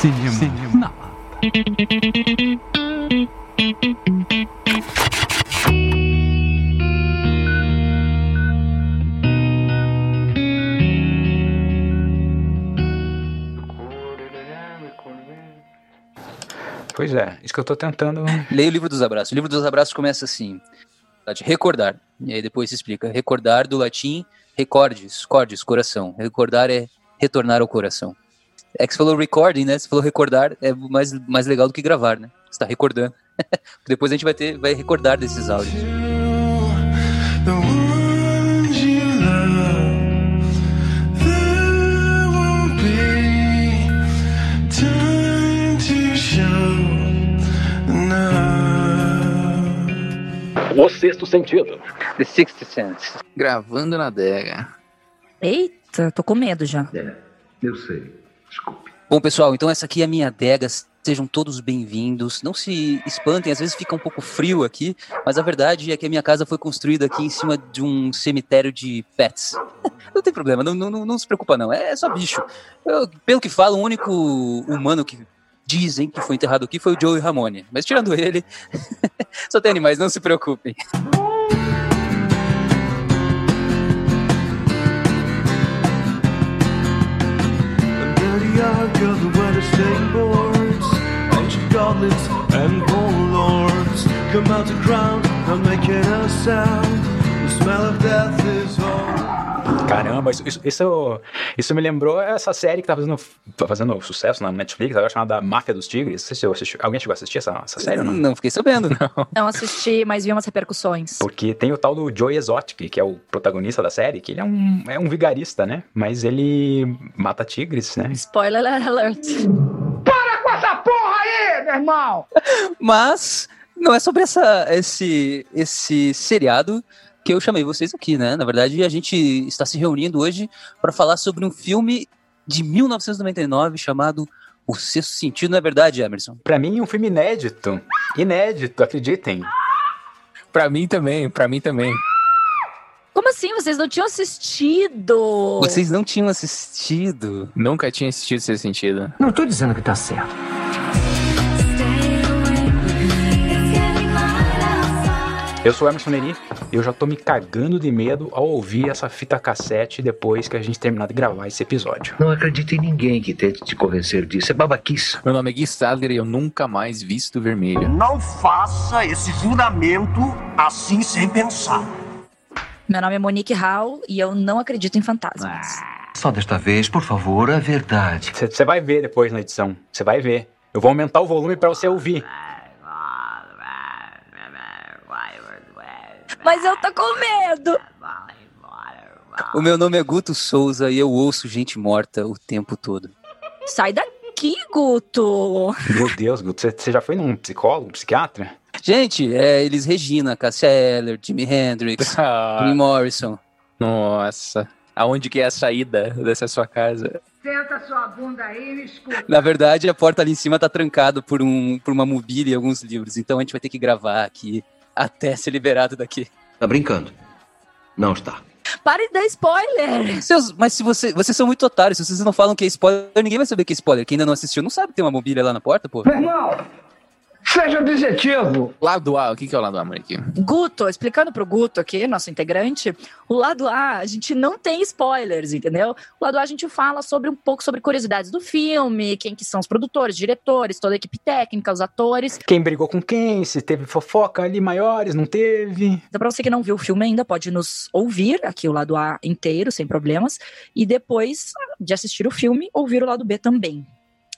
Cinema, Cinema. na Pois é, isso que eu tô tentando. Leia o livro dos abraços. O livro dos abraços começa assim: de recordar. E aí depois se explica. Recordar do latim recordes, cordes, coração. Recordar é retornar ao coração. É que você falou recording, né? Você falou recordar, é mais, mais legal do que gravar, né? Você tá recordando. depois a gente vai ter, vai recordar desses áudios. O sexto sentido. The Sixth Sense. Gravando na adega. Eita, tô com medo já. É, eu sei. Bom, pessoal, então essa aqui é a minha adega. Sejam todos bem-vindos. Não se espantem, às vezes fica um pouco frio aqui, mas a verdade é que a minha casa foi construída aqui em cima de um cemitério de pets. Não tem problema, não, não, não se preocupa não, é só bicho. Eu, pelo que falam, o único humano que dizem que foi enterrado aqui foi o Joey Ramone. Mas tirando ele, só tem animais, não se preocupem. Goblins and warlords come out to ground, not making a sound. The smell of death is all. Caramba, isso, isso, isso, isso me lembrou essa série que tá fazendo, tá fazendo sucesso na Netflix, agora chamada Máfia dos Tigres. Não sei se assisti- alguém chegou a assistir essa, essa série ou não? Não fiquei sabendo. Não assisti, mas vi umas repercussões. Porque tem o tal do Joey Exotic, que é o protagonista da série, que ele é um, é um vigarista, né? Mas ele mata tigres, né? Spoiler alert. Mas não é sobre essa, esse, esse seriado que eu chamei vocês aqui, né? Na verdade, a gente está se reunindo hoje para falar sobre um filme de 1999 chamado O Sexto Sentido, não é verdade, Emerson? Pra mim, um filme inédito. Inédito, acreditem. Pra mim também, pra mim também. Como assim? Vocês não tinham assistido? Vocês não tinham assistido. Nunca tinha assistido esse sentido. Não tô dizendo que tá certo. Eu sou o Emerson Neri e eu já tô me cagando de medo ao ouvir essa fita cassete depois que a gente terminar de gravar esse episódio. Não acredite em ninguém que tente te convencer disso. É babaquice. Meu nome é Gui Sadler e eu nunca mais visto vermelho. Não faça esse juramento assim sem pensar. Meu nome é Monique Hall e eu não acredito em fantasmas. Só desta vez, por favor, a verdade. Você vai ver depois na edição. Você vai ver. Eu vou aumentar o volume pra você ouvir. Mas eu tô com medo. O meu nome é Guto Souza e eu ouço gente morta o tempo todo. Sai daqui, Guto. Meu Deus, Guto, você- já foi num psicólogo, um psiquiatra? Gente, é Elis Regina, Cassia Eller, Jimi Hendrix, Jim Morrison. Nossa. Aonde que é a saída dessa sua casa? Senta sua bunda aí e me escuta. Na verdade, a porta ali em cima tá trancada por, um, por uma mobília e alguns livros. Então a gente vai ter que gravar aqui até ser liberado daqui. Tá brincando? Não está. Pare de dar spoiler. Seus, mas se você, vocês são muito otários, se vocês não falam que é spoiler, ninguém vai saber que é spoiler. Quem ainda não assistiu não sabe que tem uma mobília lá na porta, pô. Meu irmão, seja objetivo. Lado A, o que que é o lado A, Monique? Guto, explicando pro Guto aqui, nosso integrante, o lado A, a gente não tem spoilers, entendeu? O lado A a gente fala sobre um pouco sobre curiosidades do filme, quem que são os produtores, diretores, toda a equipe técnica, os atores. Quem brigou com quem? Se teve fofoca ali maiores, não teve? Então, pra você que não viu o filme ainda, pode nos ouvir aqui o lado A inteiro, sem problemas, e depois de assistir o filme, ouvir o lado B também.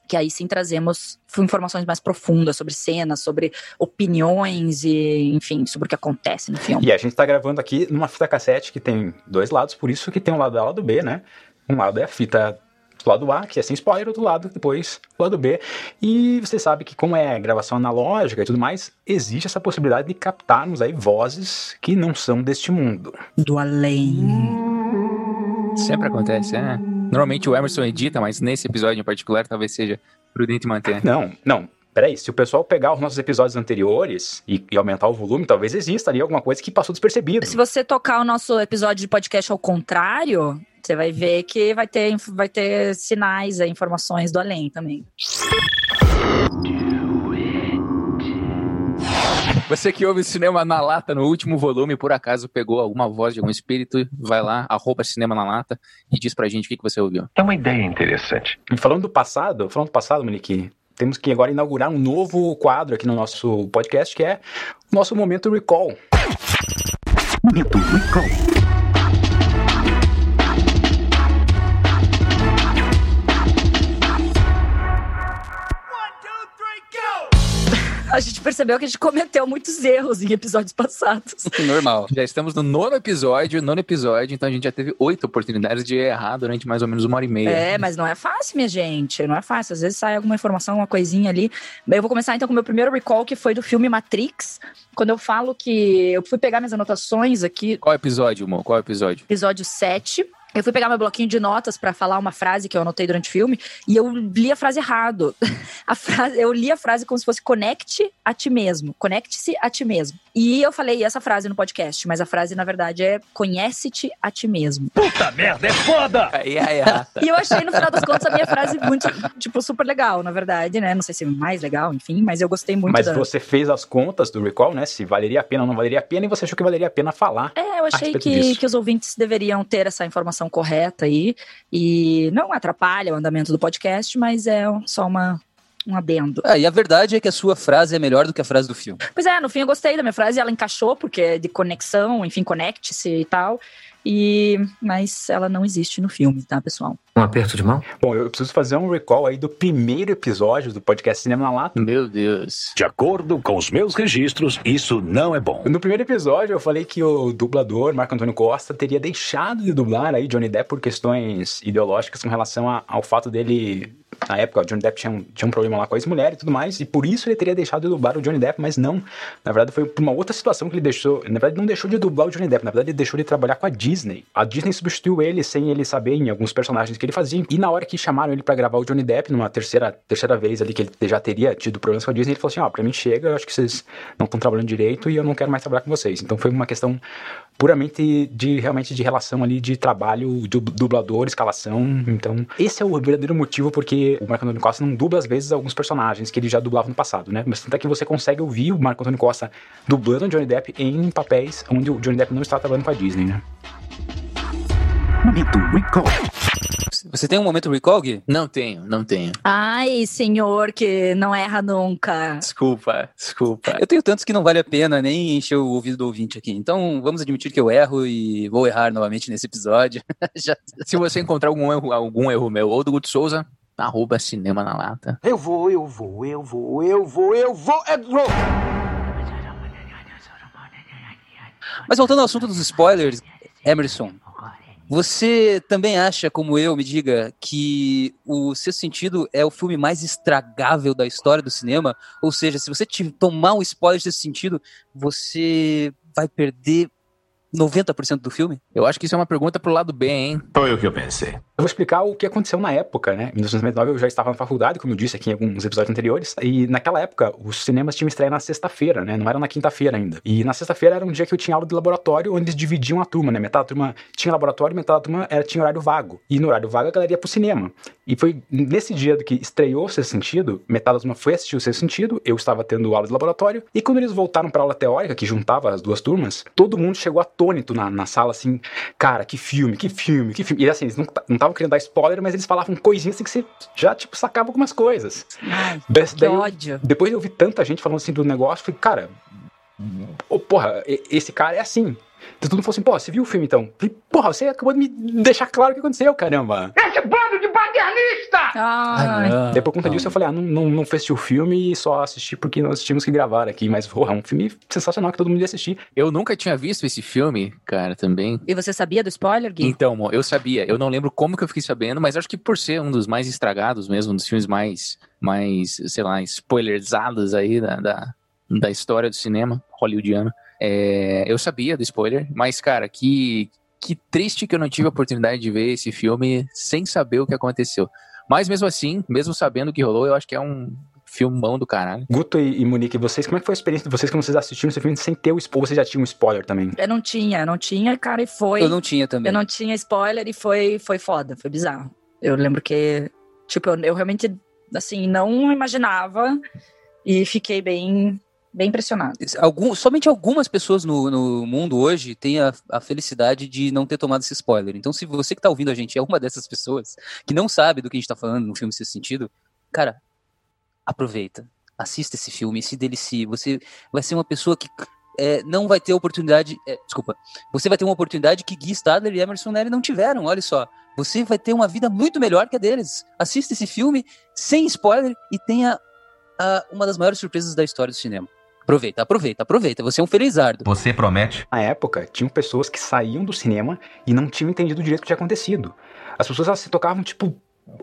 Que aí sim trazemos informações mais profundas sobre cenas, sobre opiniões e, enfim, sobre o que acontece no filme. E a gente tá gravando aqui numa fita cassete que tem dois lados, por isso que tem um lado A e um lado B, né? Um lado é a fita do lado A, que é sem spoiler, outro lado depois o lado B. E você sabe que como é gravação analógica e tudo mais, existe essa possibilidade de captarmos aí vozes que não são deste mundo. Do além. Sempre acontece, né? Normalmente o Emerson edita, mas nesse episódio em particular talvez seja prudente manter. Não, não. Peraí, se o pessoal pegar os nossos episódios anteriores e, e aumentar o volume, talvez exista ali alguma coisa que passou despercebido. Se você tocar o nosso episódio de podcast ao contrário, Você vai ver que vai ter, vai ter sinais, aí, informações do além também. Você que ouve Cinema na Lata no último volume, por acaso pegou alguma voz de algum espírito, vai lá, arroba Cinema na Lata e diz pra gente o que, que você ouviu. É uma ideia interessante. E falando do passado, falando do passado, Monique, temos que agora inaugurar um novo quadro aqui no nosso podcast, que é o nosso Momento Recall. Momento recall. A gente percebeu que a gente cometeu muitos erros em episódios passados. Normal. Já estamos no nono episódio, nono episódio, então a gente já teve oito oportunidades de errar durante mais ou menos uma hora e meia. É, mas não é fácil, minha gente. Não é fácil. Às vezes sai alguma informação, uma coisinha ali. Eu vou começar então com o meu primeiro recall, que foi do filme Matrix. Quando eu falo que eu fui pegar minhas anotações aqui, Qual episódio, Mo? Qual episódio? episódio 7. Eu fui pegar meu bloquinho de notas pra falar uma frase que eu anotei durante o filme e eu li a frase errado. A frase, eu li a frase como se fosse conecte a ti mesmo. Conecte-se a ti mesmo. E eu falei essa frase no podcast, mas a frase na verdade é conhece-te a ti mesmo. Aí é errata. E eu achei no final das contas a minha frase muito, tipo, super legal, na verdade, né? Não sei se mais legal, enfim, mas eu gostei muito Mas da... você fez as contas do recall, né? Se valeria a pena ou não valeria a pena, e você achou que valeria a pena falar. É, eu achei que, disso. que os ouvintes deveriam ter essa informação correta aí. E não atrapalha o andamento do podcast, mas é só uma, um adendo. Ah, e a verdade é que a sua frase é melhor do que a frase do filme. Pois é, no fim eu gostei da minha frase, ela encaixou, porque é de conexão, enfim, conecte-se e tal. E, mas ela não existe no filme, tá, pessoal? Um aperto de mão? Bom, eu preciso fazer um recall aí do primeiro episódio do podcast Cinema na Lata. Meu Deus. De acordo com os meus registros, isso não é bom. No primeiro episódio, eu falei que o dublador, Marco Antônio Costa, teria deixado de dublar aí Johnny Depp por questões ideológicas com relação a- ao fato dele. Na época, o Johnny Depp tinha um, tinha um problema lá com a ex-mulher e tudo mais, e por isso ele teria deixado de dublar o Johnny Depp, mas não. Na verdade, foi por uma outra situação que ele deixou. Na verdade, não deixou de dublar o Johnny Depp, na verdade, ele deixou de trabalhar com a Disney. A Disney substituiu ele sem ele saber em alguns personagens que ele fazia. E na hora que chamaram ele pra gravar o Johnny Depp, numa terceira, terceira vez ali que ele já teria tido problemas com a Disney, ele falou assim: ó, pra mim chega, eu acho que vocês não estão trabalhando direito e eu não quero mais trabalhar com vocês. Então foi uma questão puramente de realmente de relação ali de trabalho, du- dublador, escalação. Então, esse é o verdadeiro motivo porque o Marco Antônio Costa não dubla às vezes alguns personagens que ele já dublava no passado, né? Mas tanto é que você consegue ouvir o Marco Antônio Costa dublando o Johnny Depp em papéis onde o Johnny Depp não está trabalhando com a Disney, né? Momento recall. Você tem um momento recall, Gui? Não tenho, não tenho. Ai, senhor, que não erra nunca. Desculpa, desculpa. Eu tenho tantos que não vale a pena nem encher o ouvido do ouvinte aqui. Então vamos admitir que eu erro e vou errar novamente nesse episódio. Já- Se você encontrar algum erro, algum erro meu ou do Guto Souza, arroba Cinema na Lata. Eu vou, eu vou, eu vou, eu vou, eu vou, eu vou. Mas voltando ao assunto dos spoilers, Emerson, você também acha, como eu, me diga, que o Sexto Sentido é o filme mais estragável da história do cinema? Ou seja, se você te tomar um spoiler de Sexto Sentido, você vai perder 90% do filme? Eu acho que isso é uma pergunta pro lado B, hein? Foi o que eu pensei. Vou explicar o que aconteceu na época, né? Em 1999 eu já estava na faculdade, como eu disse aqui em alguns episódios anteriores, e naquela época os cinemas tinham estreia na sexta-feira, né? Não era na quinta-feira ainda. E na sexta-feira era um dia que eu tinha aula de laboratório, onde eles dividiam a turma, né? Metade da turma tinha laboratório, metade da turma era, tinha horário vago. E no horário vago a galera ia pro cinema. E foi nesse dia que estreou o Sexto Sentido, metade da turma foi assistir o Sexto Sentido, eu estava tendo aula de laboratório, e quando eles voltaram pra aula teórica, que juntava as duas turmas, todo mundo chegou atônito na, na sala, assim, cara, que filme, que filme, que filme. E assim, eles não estavam querendo dar spoiler, mas eles falavam coisinhas assim que você já, tipo, sacava algumas coisas. Ai, que eu- ódio. depois eu vi tanta gente falando assim do negócio, falei, cara, ô, porra, esse cara é assim. Então todo mundo falou assim, pô, você viu o filme então? Falei, porra, você acabou de me deixar claro o que aconteceu, caramba. Esse bando de paternista! Ai, Daí por conta disso eu falei, ah, não, não, não fui assistir o filme e só assisti porque nós tínhamos que gravar aqui. Mas, porra, é um filme sensacional que todo mundo ia assistir. Eu nunca tinha visto esse filme, cara, também. E você sabia do spoiler, Gui? Então, mo, eu sabia. Eu não lembro como que eu fiquei sabendo, mas acho que por ser um dos mais estragados mesmo, um dos filmes mais, mais sei lá, spoilerizados aí da, da, da história do cinema hollywoodiano, é, eu sabia do spoiler, mas, cara, que, que triste que eu não tive a oportunidade de ver esse filme sem saber o que aconteceu. Mas mesmo assim, mesmo sabendo o que rolou, eu acho que é um Filmão do caralho. Guto e, e Monique, vocês, como é que foi a experiência de vocês quando vocês assistiram esse filme sem ter o spoiler? Vocês já tinham um spoiler também? Eu não tinha, eu não tinha, cara, e foi. Eu não tinha também. Eu não tinha spoiler e foi, foi foda, foi bizarro. Eu lembro que, tipo, eu, eu realmente, assim, não imaginava e fiquei bem, bem impressionada. Algum, somente algumas pessoas no, no mundo hoje têm a, a felicidade de não ter tomado esse spoiler. Então, se você que tá ouvindo a gente é uma dessas pessoas que não sabe do que a gente tá falando no filme Sexto Sentido, cara, aproveita. Assista esse filme, se delicie. Você vai ser uma pessoa que é, não vai ter oportunidade. é, desculpa. Você vai ter uma oportunidade que Guy Stadler e Emerson Nelly não tiveram. Olha só. Você vai ter uma vida muito melhor que a deles. Assista esse filme sem spoiler e tenha uma das maiores surpresas da história do cinema. Aproveita, aproveita, aproveita. Você é um felizardo. Você promete? Na época, tinham pessoas que saíam do cinema e não tinham entendido direito o que tinha acontecido. As pessoas elas se tocavam, tipo,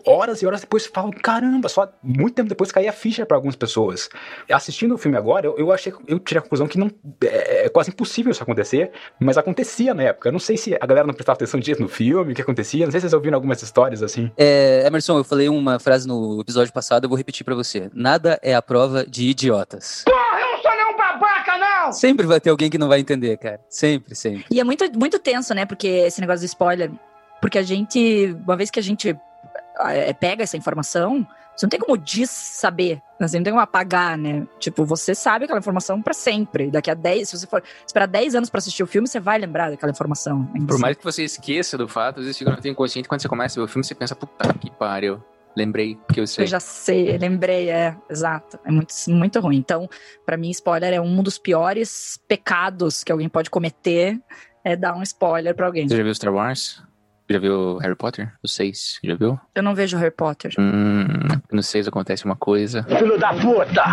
horas e horas depois e falavam, caramba, só muito tempo depois caía a ficha para algumas pessoas. Assistindo o filme agora, eu, eu achei, eu tirei a conclusão que não é, é quase impossível isso acontecer, mas acontecia na época. Eu não sei se a galera não prestava atenção disso no filme, o que acontecia, não sei se vocês ouviram algumas histórias assim. É, Emerson, eu falei uma frase no episódio passado, eu vou repetir pra você. Nada é a prova de idiotas. Porra, eu não sou nenhum babaca, não! Sempre vai ter alguém que não vai entender, cara. Sempre, sempre. E é muito, muito tenso, né? Porque esse negócio do spoiler. Porque a gente, uma vez que a gente é, pega essa informação, você não tem como saber, você não tem como apagar, né? Tipo, você sabe aquela informação pra sempre. Daqui a 10, se você for esperar 10 anos pra assistir o filme, você vai lembrar daquela informação. Por mais que você esqueça do fato, às vezes fica no inconsciente, quando você começa a ver o filme, você pensa, puta que pariu. Lembrei que eu sei. Eu já sei, lembrei, é, exato. É muito, muito ruim. Então, pra mim, spoiler é um dos piores pecados que alguém pode cometer, é dar um spoiler pra alguém. Você já viu Star Wars? Já viu Harry Potter? O 6, já viu? Eu não vejo Harry Potter. Hum, no 6 acontece uma coisa. Filho da puta!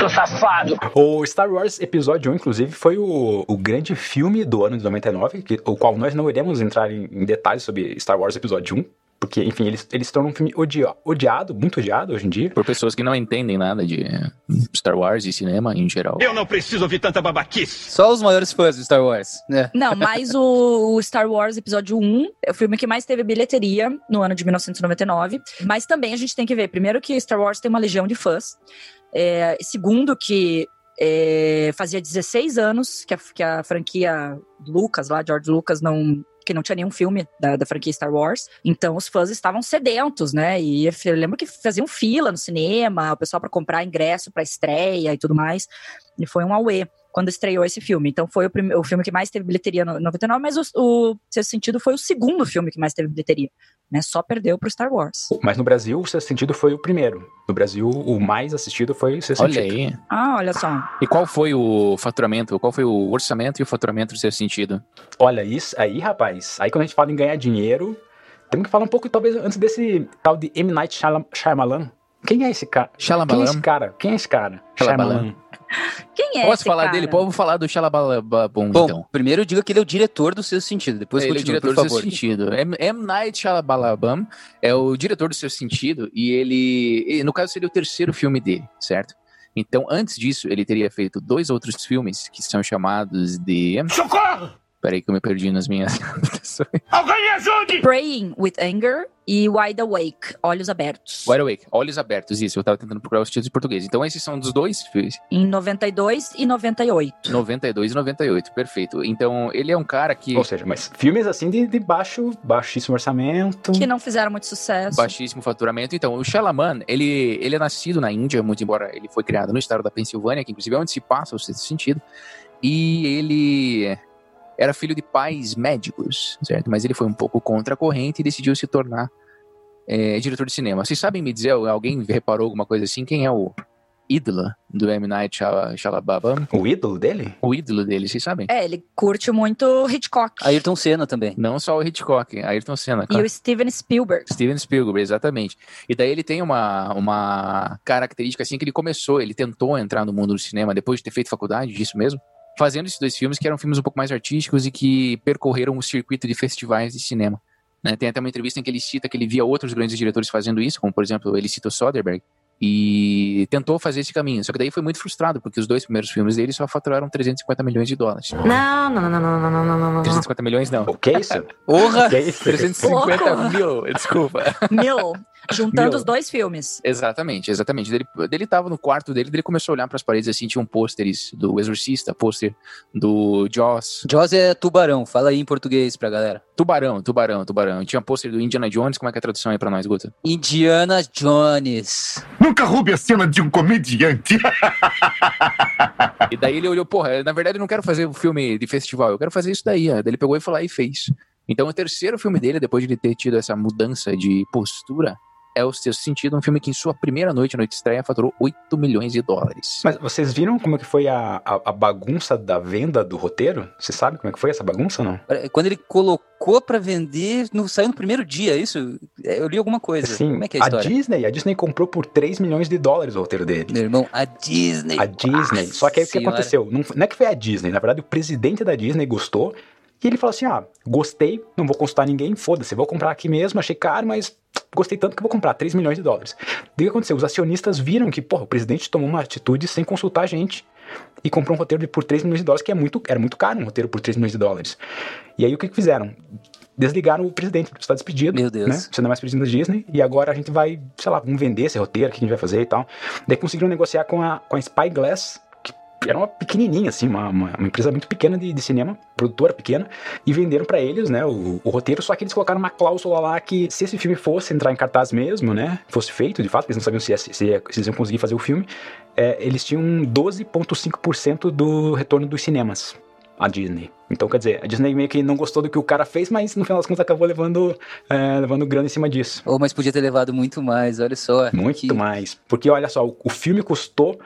Tô safado! O Star Wars Episódio 1, inclusive, foi o, o grande filme do ano de 99, que, o qual nós não iremos entrar em, em detalhes sobre Star Wars Episódio 1, porque, enfim, ele, ele se tornou um filme odia, odiado, muito odiado hoje em dia. Por pessoas que não entendem nada de eh, Star Wars e cinema em geral. Eu não preciso ouvir tanta babaquice. Só os maiores fãs de Star Wars, né? Não, mas o, o Star Wars Episódio 1 é o filme que mais teve bilheteria no ano de 1999. Mas também a gente tem que ver, primeiro, que Star Wars tem uma legião de fãs. É, segundo, que é, fazia 16 anos que a, que a franquia Lucas, lá, George Lucas, não que não tinha nenhum filme da, da, franquia Star Wars. Então os fãs estavam sedentos, né? E eu lembro que faziam fila no cinema, o pessoal para comprar ingresso para estreia e tudo mais. E foi um auê quando estreou esse filme. Então foi o, prime- o filme que mais teve bilheteria no 99, mas o, o Sexto Sentido foi o segundo filme que mais teve bilheteria. Né? Só perdeu pro Star Wars. Mas no Brasil, o Sexto Sentido foi o primeiro. No Brasil, o mais assistido foi o Sexto Olha Sentido. aí. Ah, olha só. E qual foi o faturamento? Qual foi o orçamento e o faturamento do seu sentido? Olha, isso aí, rapaz. Aí quando a gente fala em ganhar dinheiro, temos que falar um pouco, talvez, antes desse tal de M. Night Shyam- Shyamalan. Quem é esse cara? Quem é esse cara? Quem é esse cara? Quem é Posso esse falar cara? dele? Pô, vou falar do Shalabalabum, Bom, então. primeiro diga que ele é o diretor do seu sentido, depois ele é o continua, diretor por do seu favor. sentido. M. M. Night Shyamalan é o diretor do seu sentido e ele, no caso, seria o terceiro filme dele, certo? Então, antes disso, ele teria feito dois outros filmes que são chamados de... Socorro! Peraí que eu me perdi nas minhas anotações. Alguém me ajude! Praying with Anger e Wide Awake, Olhos Abertos. Wide Awake, Olhos Abertos, isso. Eu tava tentando procurar os títulos em português. Então, esses são dos dois filmes. Em 92 e 98. 92 e 98, perfeito. Então, ele é um cara que... Ou seja, mas filmes assim de, de baixo, baixíssimo orçamento. Que não fizeram muito sucesso. baixíssimo faturamento. Então, o Shalaman, ele, ele é nascido na Índia, muito embora ele foi criado no estado da Pensilvânia, que inclusive é onde se passa o sexto sentido. E ele era filho de pais médicos, certo? Mas ele foi um pouco contra a corrente e decidiu se tornar é, diretor de cinema. Vocês sabem me dizer, alguém reparou alguma coisa assim? Quem é o ídolo do M. Night Shyam- Shyamalan? O ídolo dele? O ídolo dele, vocês sabem? É, ele curte muito Hitchcock. Ayrton Senna também. Não só o Hitchcock, Ayrton Senna. E claro. o Steven Spielberg. Steven Spielberg, exatamente. E daí ele tem uma, uma característica assim que ele começou, ele tentou entrar no mundo do cinema depois de ter feito faculdade, disso mesmo, fazendo esses dois filmes, que eram filmes um pouco mais artísticos e que percorreram o circuito de festivais de cinema. Né? Tem até uma entrevista em que ele cita que ele via outros grandes diretores fazendo isso, como por exemplo, ele cita o Soderbergh, e tentou fazer esse caminho. Só que daí foi muito frustrado, porque os dois primeiros filmes dele só faturaram 350 milhões de dólares. Não, não, não, não, não, não, não, não. 350 milhões não. O que é isso? Porra! 350 é Porra. mil, desculpa. Mil. Juntando Mil. os dois filmes. Exatamente, exatamente. Ele, ele tava no quarto dele, ele começou a olhar pras paredes assim, tinha um pôsteres do Exorcista, pôster do Jaws. Jaws é tubarão, fala aí em português pra galera. Tubarão, tubarão, tubarão. Tinha pôster do Indiana Jones, como é que é a tradução aí pra nós, Guto? Indiana Jones. Nunca roube a cena de um comediante. E daí ele olhou, porra, na verdade eu não quero fazer um filme de festival, eu quero fazer isso daí. ó. Daí ele pegou e foi lá e fez. Então o terceiro filme dele, depois de ele ter tido essa mudança de postura, é o Sexto Sentido, um filme que em sua primeira noite, noite de estreia, faturou 8 milhões de dólares. Mas vocês viram como é que foi a, a, a bagunça da venda do roteiro? Você sabe como é que foi essa bagunça ou não? Quando ele colocou pra vender, no, saiu no primeiro dia, é isso? Eu li alguma coisa. Sim, Como é que é a a história? Disney, a Disney comprou por 3 milhões de dólares o roteiro dele. Meu irmão, a Disney. A Disney. Só que aí o que aconteceu? Não, não é que foi a Disney, na verdade o presidente da Disney gostou e ele falou assim: ah, gostei, não vou consultar ninguém, foda-se, vou comprar aqui mesmo, achei caro, mas gostei tanto que vou comprar 3 milhões de dólares. Daí o que aconteceu? Os acionistas viram que, porra, o presidente tomou uma atitude sem consultar a gente e comprou um roteiro por 3 milhões de dólares, que é muito, era muito caro um roteiro por 3 milhões de dólares. E aí o que, que fizeram? Desligaram o presidente, está despedido. Meu Deus. Né? Você não é mais presidente da Disney, e agora a gente vai, sei lá, vamos vender esse roteiro, o que a gente vai fazer e tal. Daí conseguiram negociar com a, com a Spyglass, era uma pequenininha, assim, uma, uma, uma empresa muito pequena de, de cinema, produtora pequena, e venderam pra eles, né, o, o roteiro, só que eles colocaram uma cláusula lá que se esse filme fosse entrar em cartaz mesmo, né, fosse feito, de fato, eles não sabiam se, se, se eles iam conseguir fazer o filme, é, eles tinham 12,5% do retorno dos cinemas. A Disney. Então, quer dizer, a Disney meio que não gostou do que o cara fez, mas no final das contas acabou levando, é, levando grana em cima disso. Oh, mas podia ter levado muito mais, olha só. Muito Que- mais. Porque olha só, o, o filme custou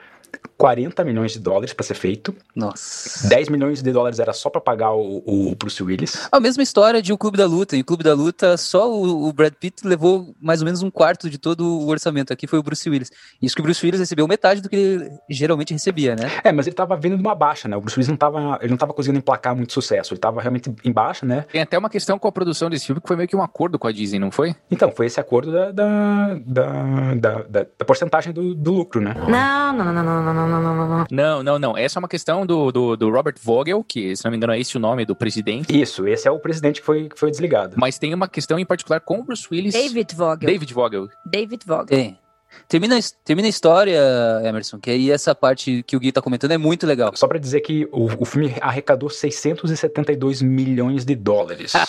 40 milhões de dólares pra ser feito. Nossa. 10 milhões de dólares era só pra pagar o, o Bruce Willis. A mesma história de O Clube da Luta. Em O Clube da Luta, só o, o Brad Pitt levou mais ou menos um quarto de todo o orçamento. Aqui foi o Bruce Willis. Isso que o Bruce Willis recebeu metade do que ele geralmente recebia, né? É, mas ele tava vindo de uma baixa, né? O Bruce Willis não tava, ele não tava conseguindo emplacar muito sucesso. Ele tava realmente em baixa, né? Tem até uma questão com a produção desse filme que foi meio que um acordo com a Disney, não foi? Então, foi esse acordo da, da, da, da, da- da porcentagem do, do lucro, né? Não, não, não, não, não, não, não, não, não. Não, não, não. Essa é uma questão do, do, do Robert Vogel, que, se não me engano, é esse o nome do presidente. Isso, esse é o presidente que foi, que foi desligado. Mas tem uma questão em particular com o Bruce Willis. David Vogel. David Vogel. David Vogel. Tem. Termina, termina a história, Emerson, que aí essa parte que o Gui tá comentando é muito legal. Só pra dizer que o, o filme arrecadou 672 milhões de dólares.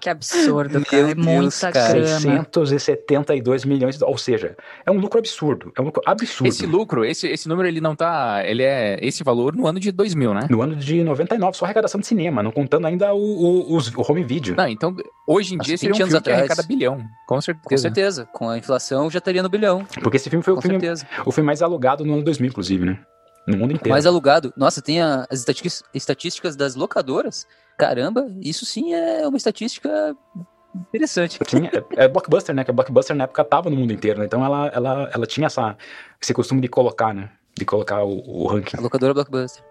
Que absurdo, Meu cara. É Deus, muita cara. grana. 672 milhões de dólares. Ou seja, é um lucro absurdo. É um lucro absurdo. Esse lucro, esse, esse número, ele não tá. Ele é esse valor no ano de 2000, né? No ano de 99, só arrecadação de cinema, não contando ainda o, o, os- o home video. Não, então, hoje em Há dia 20 seria um anos filme que atrás. arrecada bilhão. Com certeza. Com certeza. Com a inflação já estaria no bilhão. Porque esse filme foi o filme, o filme mais alugado no ano 2000, inclusive, né? No mundo inteiro. Mais alugado. Nossa, tem a- as estatísticas, estatísticas das locadoras. Caramba, isso sim é uma estatística interessante. Sim, é, é blockbuster, né? Que a blockbuster na época tava no mundo inteiro, né? Então ela, ela, ela tinha essa, esse costume de colocar, né? De colocar o, o ranking. A locadora Blockbuster.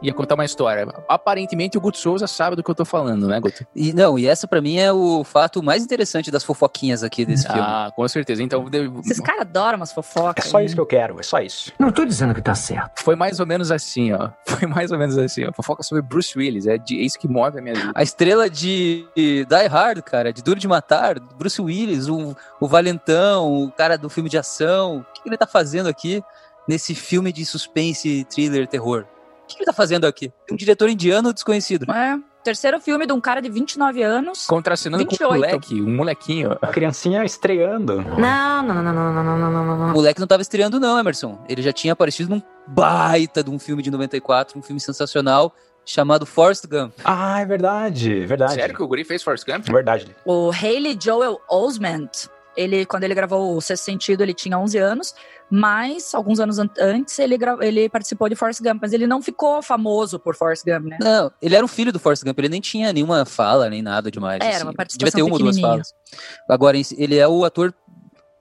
Ia contar uma história. Aparentemente o Guto Souza sabe do que eu tô falando, né, Guto? E não, e essa pra mim é o fato mais interessante das fofoquinhas aqui desse filme. Ah, com certeza. Então, Esses caras adoram umas É fofocas. só isso que eu quero, é só isso. Não tô dizendo que tá certo. foi mais ou menos assim, ó. Foi mais ou menos assim, ó. Fofoca sobre Bruce Willis. É, de- é isso que move a minha vida. A estrela de Die Hard, cara, de Duro de Matar, Bruce Willis, o, o valentão, o cara do filme de ação. O que, que ele tá fazendo aqui nesse filme de suspense, thriller, terror? que ele tá fazendo aqui? Um diretor indiano desconhecido. É. Terceiro filme de um cara de 29 anos. Contracenando com um moleque, um molequinho. A criancinha estreando. Não, não, não, não, não, não, não, não. O moleque não tava estreando, não, Emerson. Ele já tinha aparecido num baita de um filme de 94, um filme sensacional chamado Forrest Gump. Ah, é verdade, é verdade. Sério que o Guri fez Forrest Gump? Verdade. O Haley Joel Osment ele, quando ele gravou o Sexto Sentido, ele tinha 11 anos, mas alguns anos an- antes ele, ele participou de Forrest Gump, mas ele não ficou famoso por Forrest Gump, né? Não, ele era um filho do Forrest Gump, ele nem tinha nenhuma fala, nem nada demais. Era assim. uma Devia participação ter uma ou duas falas. Agora, ele é o ator,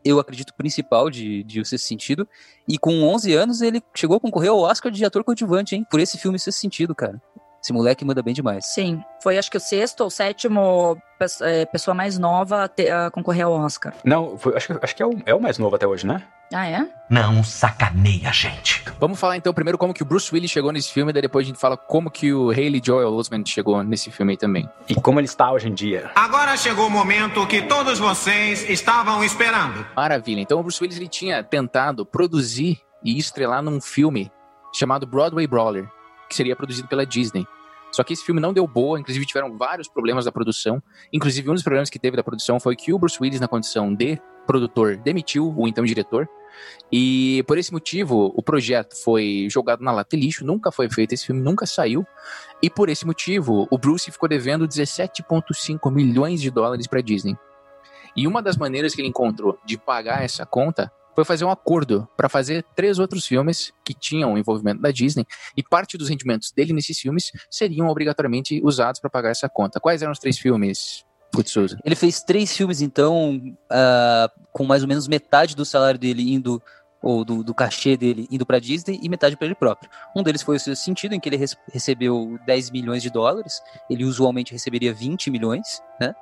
eu acredito, principal de, de O Sexto Sentido, e com 11 anos ele chegou a concorrer ao Oscar de ator coadjuvante, hein? Por esse filme Sexto Sentido, cara. Esse moleque manda bem demais. Sim, foi acho que o sexto ou sétimo é, pessoa mais nova a, ter- a concorrer ao Oscar. Não, foi- acho, que- acho que é o, é o mais novo até hoje, né? Ah, é? Não sacaneia, gente. Vamos falar então primeiro como que o Bruce Willis chegou nesse filme, daí depois a gente fala como que o Haley Joel Osment chegou nesse filme aí também. E como ele está hoje em dia. Agora chegou o momento que todos vocês estavam esperando. Maravilha. Então o Bruce Willis ele tinha tentado produzir e estrelar num filme chamado Broadway Brawler, que seria produzido pela Disney. Só que esse filme não deu boa, inclusive tiveram vários problemas da produção. Inclusive um dos problemas que teve da produção foi que o Bruce Willis, na condição de produtor, demitiu o então diretor. E por esse motivo, o projeto foi jogado na lata de lixo, nunca foi feito, esse filme nunca saiu. E por esse motivo, o Bruce ficou devendo 17,5 milhões de dólares para Disney. E uma das maneiras que ele encontrou de pagar essa conta foi fazer um acordo para fazer três outros filmes que tinham envolvimento da Disney e parte dos rendimentos dele nesses filmes seriam obrigatoriamente usados para pagar essa conta. Quais eram os três filmes, Putz? Ele fez três filmes, então, ah, com mais ou menos metade do salário dele indo, ou do, do cachê dele indo pra Disney e metade para ele próprio. Um deles foi o seu sentido, em que ele recebeu 10 milhões de dólares, ele usualmente receberia 20 milhões, né?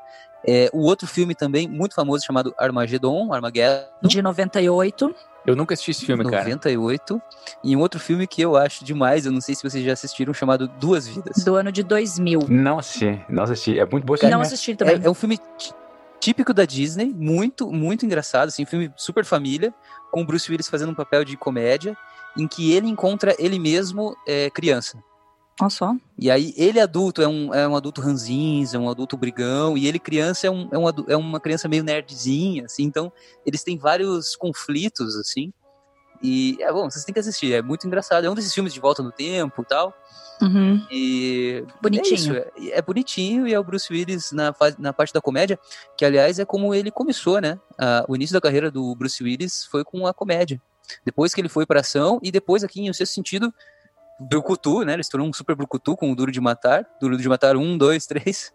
É, o outro filme também, muito famoso, chamado Armageddon, Armageddon, De 98. Eu nunca assisti esse filme, cara. 98. E um outro filme que eu acho demais, eu não sei se vocês já assistiram, chamado Duas Vidas. Do ano de 2000. Não assisti, não assisti. É muito bom esse Não filme, assisti também. É, é um filme tí- típico da Disney, muito, muito engraçado, assim, um filme super família, com o Bruce Willis fazendo um papel de comédia, em que ele encontra ele mesmo é, criança. Olha só. E aí, ele adulto é um, é um adulto ranzinza, um adulto brigão, e ele criança é, um, é, um é uma criança meio nerdzinha, assim, então eles têm vários conflitos, assim, e, é bom, vocês têm que assistir, é muito engraçado, é um desses filmes de volta no tempo e tal, Uhum. e Bonitinho. É, isso, é- é bonitinho e é o Bruce Willis na, fa- na parte da comédia, que aliás é como ele começou, né? Ah, o início da carreira do Bruce Willis foi com a comédia. Depois que ele foi pra ação e depois aqui em O Sexto Sentido, Brucutu, né? Ele se tornou um super Brucutu com o Duro de Matar. Duro de Matar um, dois, três.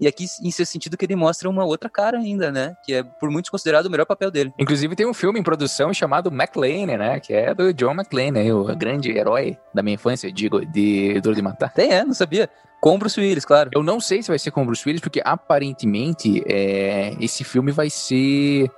e aqui em Sexto Sentido que ele mostra uma outra cara ainda, né? Que é por muitos considerado o melhor papel dele. Inclusive tem um filme em produção chamado McLean, né? Que é do John McClane, né? o grande herói da minha infância, digo, de Duro de Matar. Tem, é, não sabia. Com Bruce Willis, claro. Eu não sei se vai ser com Bruce Willis, porque aparentemente é, esse filme vai ser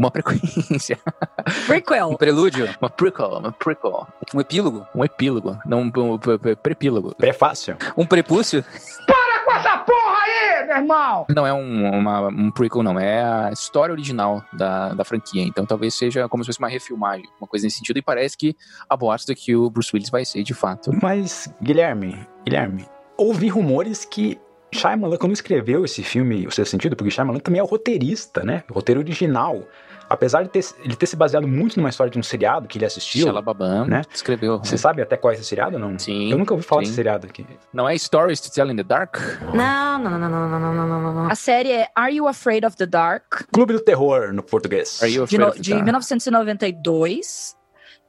uma frequência, Prequel. Um prelúdio, uma prequel, uma prequel, um epílogo, um epílogo, não um, um, um, prepílogo. Prefácio. um prepúcio. Para com essa porra aí, meu irmão! Não é um, uma, um prequel, não. É a história original da, da franquia. Então talvez seja como se fosse uma refilmagem, uma coisa nesse sentido. E parece que a boato é que o Bruce Willis vai ser de fato. Mas, Guilherme, Guilherme, ouvi rumores que Shyamalan, quando escreveu esse filme, O Sexto Sentido, porque Shyamalan também é o roteirista, né? O roteiro original apesar de ter, ele ter se baseado muito numa história de um seriado que ele assistiu. Xalababam, né? Escreveu. Né? Você né? sabe até qual é esse seriado não? Sim. Eu nunca ouvi falar sim. desse seriado aqui. Não é Stories to Tell in the Dark? Não, não, não, não, não, não, não, não. A série é Are You Afraid of the Dark? Clube do Terror, no português. Are you afraid de, no, of the de dark? 1992.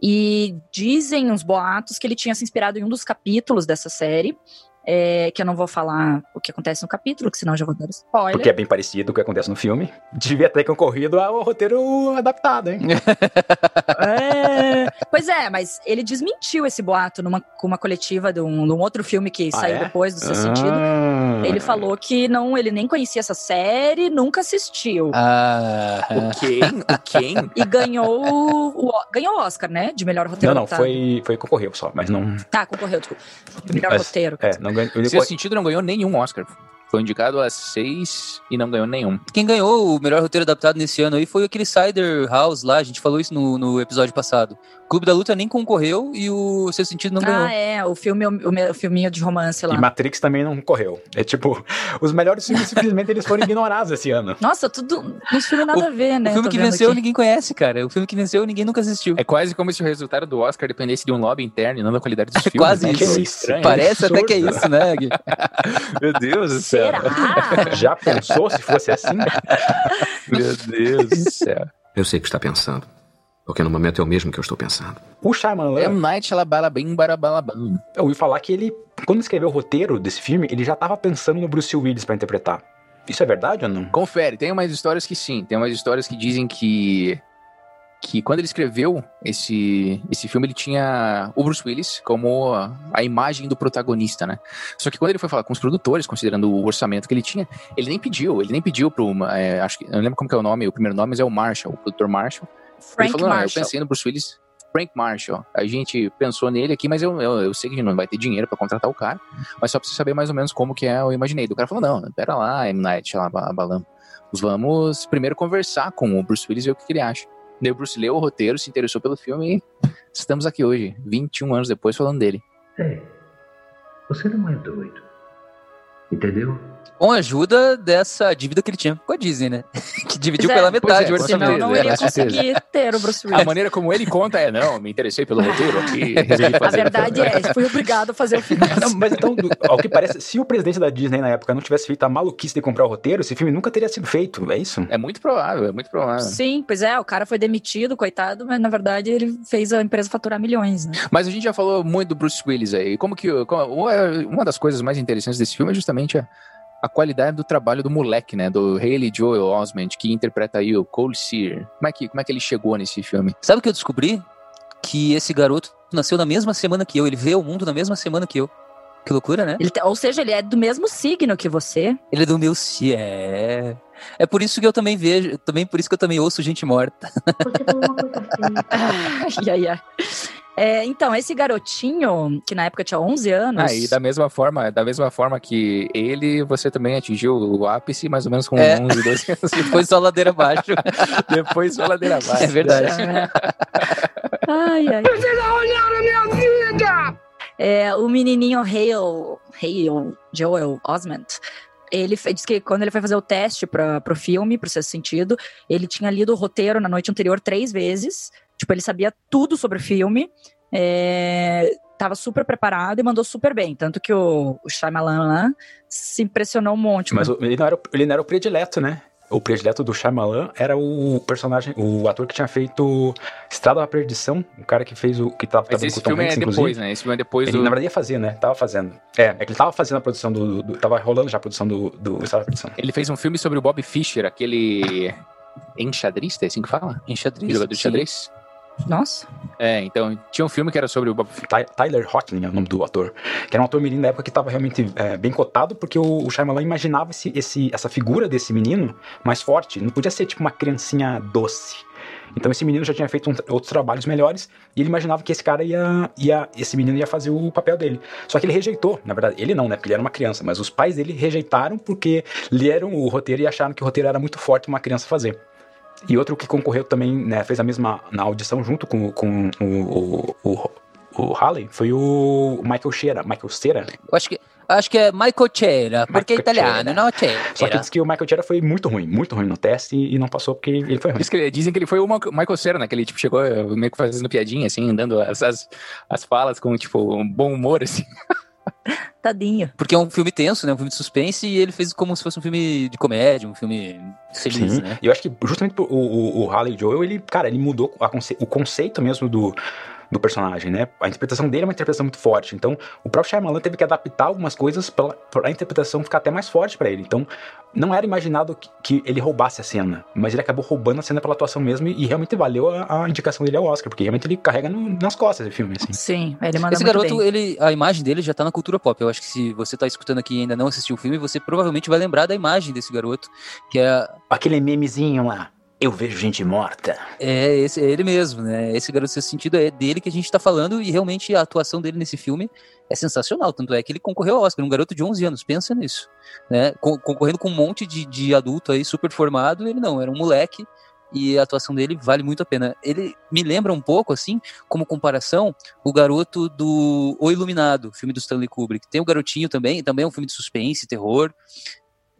E dizem uns boatos que ele tinha se inspirado em um dos capítulos dessa série é, que eu não vou falar o que acontece no capítulo, que senão eu já vou dar spoiler. Porque é bem parecido com o que acontece no filme. Devia ter concorrido ao roteiro adaptado, hein? É. Pois é, mas ele desmentiu esse boato numa, com uma coletiva de um, de um outro filme que Ah, saiu é? depois do seu sentido. Ah. Ele falou que não, ele nem conhecia essa série, nunca assistiu. Ah, O quem? O quem? E ganhou o, ganhou o Oscar, né? De melhor roteiro. Não, não, foi, foi concorreu só, mas não. Ah, concorreu, desculpa. Melhor Mas- roteiro. É, não ganhou. Seu sentido não ganhou nenhum Oscar. Foi indicado a seis e não ganhou nenhum. Quem ganhou o melhor roteiro adaptado nesse ano aí foi aquele Cider House lá, a gente falou isso no, no episódio passado. O Clube da Luta nem concorreu e o Seu Sentido não ganhou. Ah, é, o filme, o, o filminho de romance lá. E Matrix também não correu. É tipo, os melhores filmes simplesmente eles foram ignorados esse ano. Nossa, tudo. Uns filmes nada a ver, né? O filme que venceu aqui. ninguém conhece, cara. O filme que venceu ninguém nunca assistiu. É quase como se o resultado do Oscar dependesse de um lobby interno e não da qualidade dos É filmes. quase né? isso. Que estranho. Parece até que é isso, né, Gui? Meu Deus do céu. Será? Já pensou se fosse assim? Meu Deus do céu. Eu sei o que está pensando. Porque no momento é o mesmo que eu estou pensando. O Shyamalan, M. Night Shyamalan, barabalabam. eu ouvi falar que ele, quando escreveu o roteiro desse filme, ele já tava pensando no Bruce Willis pra interpretar. Isso é verdade ou não? Confere, tem umas histórias que sim. Tem umas histórias que dizem que que quando ele escreveu esse, esse filme, ele tinha o Bruce Willis como a, a imagem do protagonista, né? Só que quando ele foi falar com os produtores, considerando o orçamento que ele tinha, ele nem pediu, ele nem pediu pro, é, acho que, eu não lembro como que é o nome, o primeiro nome, mas é o Marshall, o produtor Marshall. Frank ele falou, não, eu Marshall. pensei no Bruce Willis, Frank Marshall. A gente pensou nele aqui, mas eu, eu, eu sei que a gente não vai ter dinheiro pra contratar o cara, mas só pra você saber mais ou menos como que é, eu imaginei. O cara falou, não, pera lá, M. Night Shyamalan, vamos primeiro conversar com o Bruce Willis e ver o que, que ele acha. Daí o Bruce leu o roteiro, se interessou pelo filme e estamos aqui hoje, 21 anos depois, falando dele. Ei, você não é doido. Entendeu? Com a ajuda dessa dívida que ele tinha com a Disney, né? que dividiu Pois é, pela metade pois o é, Senão não é, iria certeza. conseguir ter o Bruce A Willis. maneira como ele conta é, não, me interessei pelo roteiro aqui, A verdade é, fui obrigado a fazer o filme. Não, mas então, ao que parece, se o presidente da Disney na época não tivesse feito a maluquice de comprar o roteiro, esse filme nunca teria sido feito, é isso? É muito provável, é muito provável. Sim, pois é, o cara foi demitido, coitado, mas na verdade ele fez a empresa faturar milhões, né? Mas a gente já falou muito do Bruce Willis aí. Como que. como- uma das coisas mais interessantes desse filme é justamente a, a qualidade do trabalho do moleque, né? Do Haley Joel Osment, que interpreta aí o Cole Sear. Como é que, como é que ele chegou nesse filme? Sabe o que eu descobri? Que esse garoto nasceu na mesma semana que eu. Ele veio ao mundo na mesma semana que eu. Que loucura, né? Ele te- ou seja, ele é do mesmo signo que você. Ele é do meu si, é. É por isso que eu também vejo, também por isso que eu também ouço gente morta. Ai, ai, ai. É, então, esse garotinho, que na época tinha 11 anos. Ah, e da mesma forma, da mesma forma que ele, você também atingiu o ápice mais ou menos com É. 11, 12 anos. Depois só ladeira abaixo. Depois só ladeira abaixo. É verdade. Ai, ai. Precisa olhar a minha vida! É, o menininho Hale, Hale Joel Osment, ele disse que quando ele foi fazer o teste para o filme, pro Sexto Sentido, ele tinha lido o roteiro na noite anterior três vezes. Tipo, ele sabia tudo sobre o filme. É, tava super preparado e mandou super bem. Tanto que o, o Shyamalan lá se impressionou um monte. Mas o- ele não, era, o- ele não era o predileto, né? O predileto do Shyamalan era o personagem, o ator que tinha feito Estrada da Perdição, o cara que fez o que tava Mas esse com o Tom filme Hanks, é inclusive. depois, né? Esse filme é depois Ele, do. na verdade, ia fazer, né? Tava fazendo. É, é que ele tava fazendo a produção do. do tava rolando já a produção do, do Estrada da Perdição. Ele fez um filme sobre o Bob Fischer, aquele enxadrista, é assim que fala? Enxadrista. Jogador de sim. xadrez? Nossa. É, então tinha um filme que era sobre o Tyler Hoechlin é o nome do ator. Que era um ator menino da época que tava realmente é, bem cotado, porque o, o Shyamalan imaginava esse, esse, essa figura desse menino mais forte. Não podia ser tipo uma criancinha doce. Então esse menino já tinha feito um- outros trabalhos melhores e ele imaginava que esse cara ia, ia. Esse menino ia fazer o papel dele. Só que ele rejeitou, na verdade. Ele não, né? Porque ele era uma criança, mas os pais dele rejeitaram porque leram o roteiro e acharam que o roteiro era muito forte uma criança fazer. E outro que concorreu também, né, fez a mesma na audição junto com, com o, o, o, o Halley, foi o Michael Cera. Michael Cera. Eu acho que, acho que é Michael Cera, porque é Michael italiano, Cera. não Só que Cera. diz que o Michael Cera foi muito ruim, muito ruim no teste e, não passou porque ele foi ruim. Diz que dizem que ele foi o Michael Cera, né? Que ele tipo, chegou meio que fazendo piadinha, assim, dando as, as, as falas com, tipo, um bom humor, assim. Tadinho. Porque é um filme tenso, né? Um filme de suspense e ele fez como se fosse um filme de comédia, um filme feliz, Sim, né? e eu acho que justamente o, o, o Halley Joel, ele, cara, ele mudou a conce- o conceito mesmo do, do personagem, né? A interpretação dele é uma interpretação muito forte. Então, o próprio Shyamalan teve que adaptar algumas coisas para a interpretação ficar até mais forte para ele. Então, não era imaginado que, que ele roubasse a cena, mas ele acabou roubando a cena pela atuação mesmo e, e realmente valeu a, a indicação dele ao Oscar, porque realmente ele carrega no- nas costas esse filme, assim. Sim, ele manda Esse garoto, bem. ele, a imagem dele já tá na cultura pop. Eu acho que se você tá escutando aqui e ainda não assistiu o filme, você provavelmente vai lembrar da imagem desse garoto, que é, Aquele memezinho lá, eu vejo gente morta. é, esse, é ele mesmo, né? Esse garoto, nesse sentido, é dele que a gente tá falando e realmente a atuação dele nesse filme é sensacional. Tanto é que ele concorreu ao Oscar, um garoto de 11 anos, pensa nisso. Né? Con- concorrendo com um monte de, de adulto aí super formado, ele não, era um moleque e a atuação dele vale muito a pena. Ele me lembra um pouco, assim, como comparação, o garoto do O Iluminado, filme do Stanley Kubrick. Tem o garotinho também, também é um filme de suspense, terror,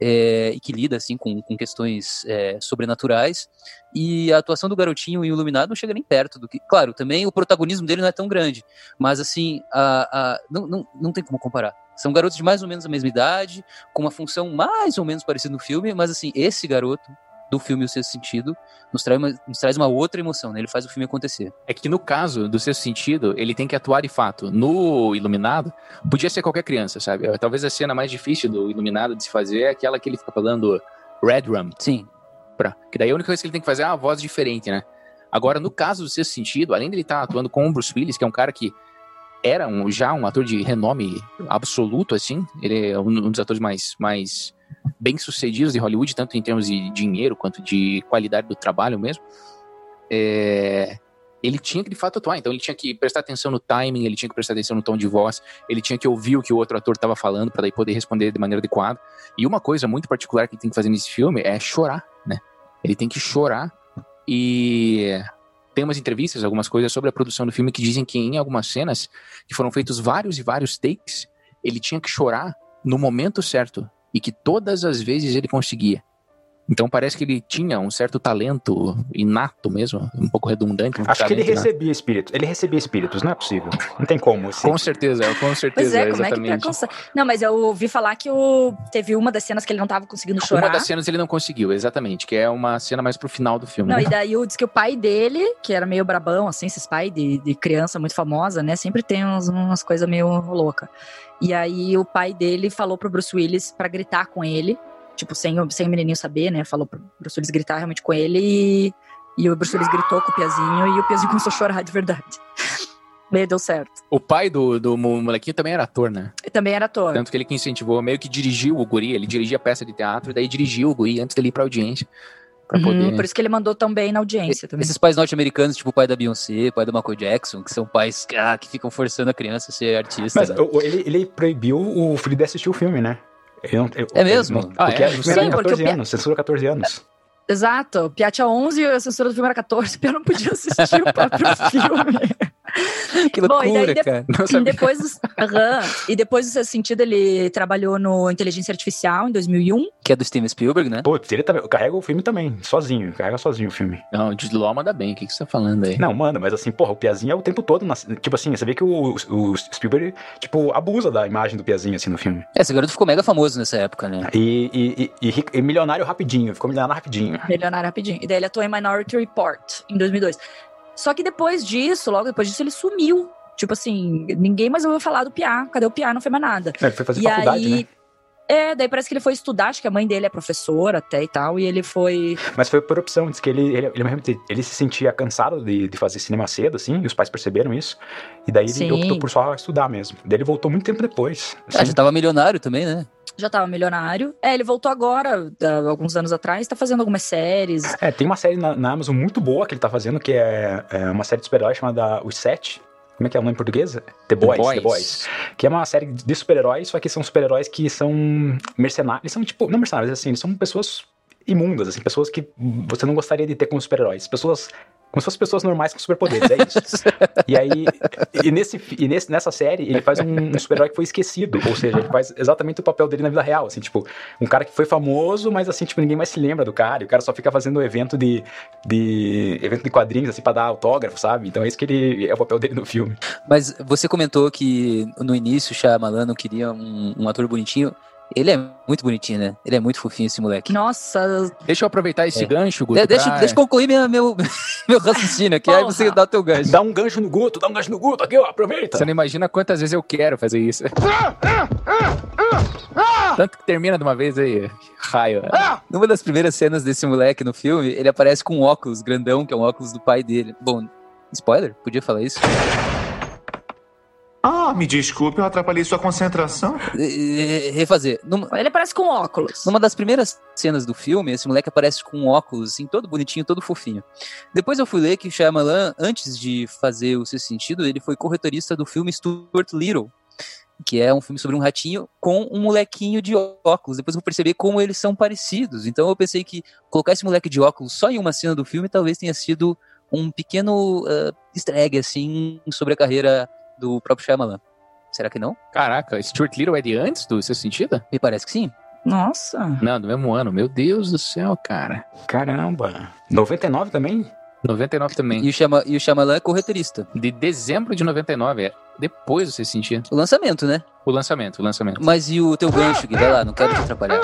é, e que lida, assim, com, com questões é, sobrenaturais. E a atuação do garotinho em Iluminado não chega nem perto do que... Claro, também o protagonismo dele não é tão grande, mas, assim, a, a, não, não, não tem como comparar. São garotos de mais ou menos a mesma idade, com uma função mais ou menos parecida no filme, mas, assim, esse garoto do filme O Sexto Sentido nos traz uma, nos traz uma outra emoção, né? Ele faz o filme acontecer. É que no caso do sexto sentido, ele tem que atuar de fato. No Iluminado, podia ser qualquer criança, sabe? Talvez a cena mais difícil do Iluminado de se fazer é aquela que ele fica falando Red Rum. Sim. Pra, que daí a única coisa que ele tem que fazer é uma voz diferente, né? Agora, no caso do Sexto Sentido, além dele estar atuando com o Bruce Willis, que é um cara que era um, já um ator de renome absoluto, assim, ele é um, um dos atores mais, mais bem-sucedidos de Hollywood, tanto em termos de dinheiro quanto de qualidade do trabalho mesmo. É, ele tinha que de fato atuar, então ele tinha que prestar atenção no timing, ele tinha que prestar atenção no tom de voz, ele tinha que ouvir o que o outro ator estava falando para poder responder de maneira adequada. E uma coisa muito particular que ele tem que fazer nesse filme é chorar, né? Ele tem que chorar e tem umas entrevistas, algumas coisas sobre a produção do filme que dizem que em algumas cenas que foram feitos vários e vários takes, ele tinha que chorar no momento certo e que todas as vezes ele conseguia. Então parece que ele tinha um certo talento inato mesmo, um pouco redundante. Um Acho que ele inato. recebia espíritos. Ele recebia espíritos, não é possível. Não tem como. assim. Com certeza, com Pois certeza, é, como é que pra exatamente. constar? Não, mas eu ouvi falar que o... teve uma das cenas que ele não tava conseguindo chorar. Uma das cenas ele não conseguiu, exatamente, que é uma cena mais pro final do filme. Não, né? e daí o- diz que o pai dele, que era meio brabão, assim, esses pais de, de criança muito famosa, né? Sempre tem uns- umas coisas meio louca. E aí o pai dele falou pro Bruce Willis pra gritar com ele, tipo, sem, sem o menininho saber, né? Falou pro Bruce Willis gritar realmente com ele e, e o Bruce Willis gritou com o Piazinho e o Piazinho começou a chorar de verdade. Meio deu certo. O pai do, do mo- molequinho também era ator, né? E também era ator. Tanto que ele que incentivou, meio que dirigiu o guri, ele dirigia a peça de teatro, e daí dirigiu o guri antes dele ir pra audiência. Pra Uhum, poder... Por isso que ele mandou tão bem na audiência também. Esses pais norte-americanos, tipo o pai da Beyoncé, o pai do Michael Jackson, que são pais ah, que ficam forçando a criança a ser artista. Mas né? ele, ele proibiu o filho de assistir o filme, né? Não- eu- É mesmo? Ah, porque é? Sim, era porque o 14 Pia- anos, censura 14 anos. Exato, o Pia tinha 11 e a censura do filme era 14, o Pia não podia assistir o próprio filme. Que Bom, e daí loucura, cara. Não E depois, Aham. e depois do seu sentido, ele trabalhou no Inteligência Artificial em 2001. Que é do Steven Spielberg, né? Putz, ele também carrega o filme também, sozinho, carrega sozinho o filme. Não, o Jude Law manda bem, o que, que você tá falando aí? Não, manda, mas assim, porra, o Piazinho é o tempo todo, na- tipo assim, você vê que o, o Spielberg, tipo, abusa da imagem do Piazinho, assim, no filme. É, esse garoto ficou mega famoso nessa época, né? E, e, e- e e milionário rapidinho, ficou milionário rapidinho. Milionário rapidinho. E daí ele atuou em Minority Report em 2002. Só que depois disso, logo depois disso, ele sumiu. Tipo assim, ninguém mais ouviu falar do Piá. Cadê o Piá? Não foi mais nada. É, Ele foi fazer e faculdade, aí. né? É, daí parece que ele foi estudar, acho que a mãe dele é professora até e tal, e ele foi. Mas foi por opção, diz que ele, ele, ele, ele se sentia cansado de, de fazer cinema cedo, assim, e os pais perceberam isso. E daí ele Sim. optou por só estudar mesmo. Daí ele voltou muito tempo depois. Ah, já assim. tava milionário também, né? Já tava milionário. É, ele voltou agora, há alguns anos atrás, tá fazendo algumas séries. É, tem uma série na, na Amazon muito boa que ele tá fazendo, que é, é uma série de super-heróis chamada Os Sete. Como é que é o nome em português? The Boys, The Boys. Que é uma série de super-heróis, só que são super-heróis que são mercenários. Eles são, tipo, não mercenários, assim, eles são pessoas imundas, assim, pessoas que você não gostaria de ter como super-heróis. Pessoas. Como se fossem pessoas normais com superpoderes, é isso. e aí, e, nesse, e nesse, nessa série, ele faz um, um super-herói que foi esquecido. Ou seja, ele faz exatamente o papel dele na vida real. Assim, tipo, um cara que foi famoso, mas assim, tipo, ninguém mais se lembra do cara. E o cara só fica fazendo evento de, de evento de quadrinhos, assim, pra dar autógrafo, sabe? Então é isso que ele é o papel dele no filme. Mas você comentou que no início o Shyamalan não queria um, um ator bonitinho. Ele é muito bonitinho, né? Ele é muito fofinho esse moleque. Nossa, Deixa eu aproveitar esse É. gancho, Guto. De- deixa, pra- deixa eu concluir minha, meu, meu raciocínio aqui, aí você dá o teu gancho. Dá um gancho no Guto, dá um gancho no Guto aqui, ó, aproveita. Você não imagina quantas vezes eu quero fazer isso. Tanto que termina de uma vez aí, raio. Numa das primeiras cenas desse moleque no filme, ele aparece com um óculos grandão, que é um óculos do pai dele. Bom, spoiler? Podia falar isso? Ah, me desculpe, eu atrapalhei sua concentração. Refazer. Numa, ele parece com óculos. numa das primeiras cenas do filme, esse moleque aparece com um óculos, assim, todo bonitinho, todo fofinho. Depois eu fui ler que o Shyamalan, antes de fazer o Sexto Sentido, ele foi corretorista do filme Stuart Little, que é um filme sobre um ratinho com um molequinho de óculos. Depois eu vou perceber como eles são parecidos. Então eu pensei que colocar esse moleque de óculos só em uma cena do filme talvez tenha sido um pequeno uh, easter egg, assim, sobre a carreira do próprio Shyamalan. Será que não? Caraca, Stuart Little é de antes do Sexto Sentido? Me parece que sim. Nossa. Não, do mesmo ano. Meu Deus do céu, cara. Caramba. 99 também? 99 também. E o, Shyama, e o Shyamalan é corretorista. De dezembro de 99, é depois do Sexto Sentido. O lançamento, né? O lançamento, o lançamento. Mas e o teu gancho, Gui? Vai lá, não quero te atrapalhar.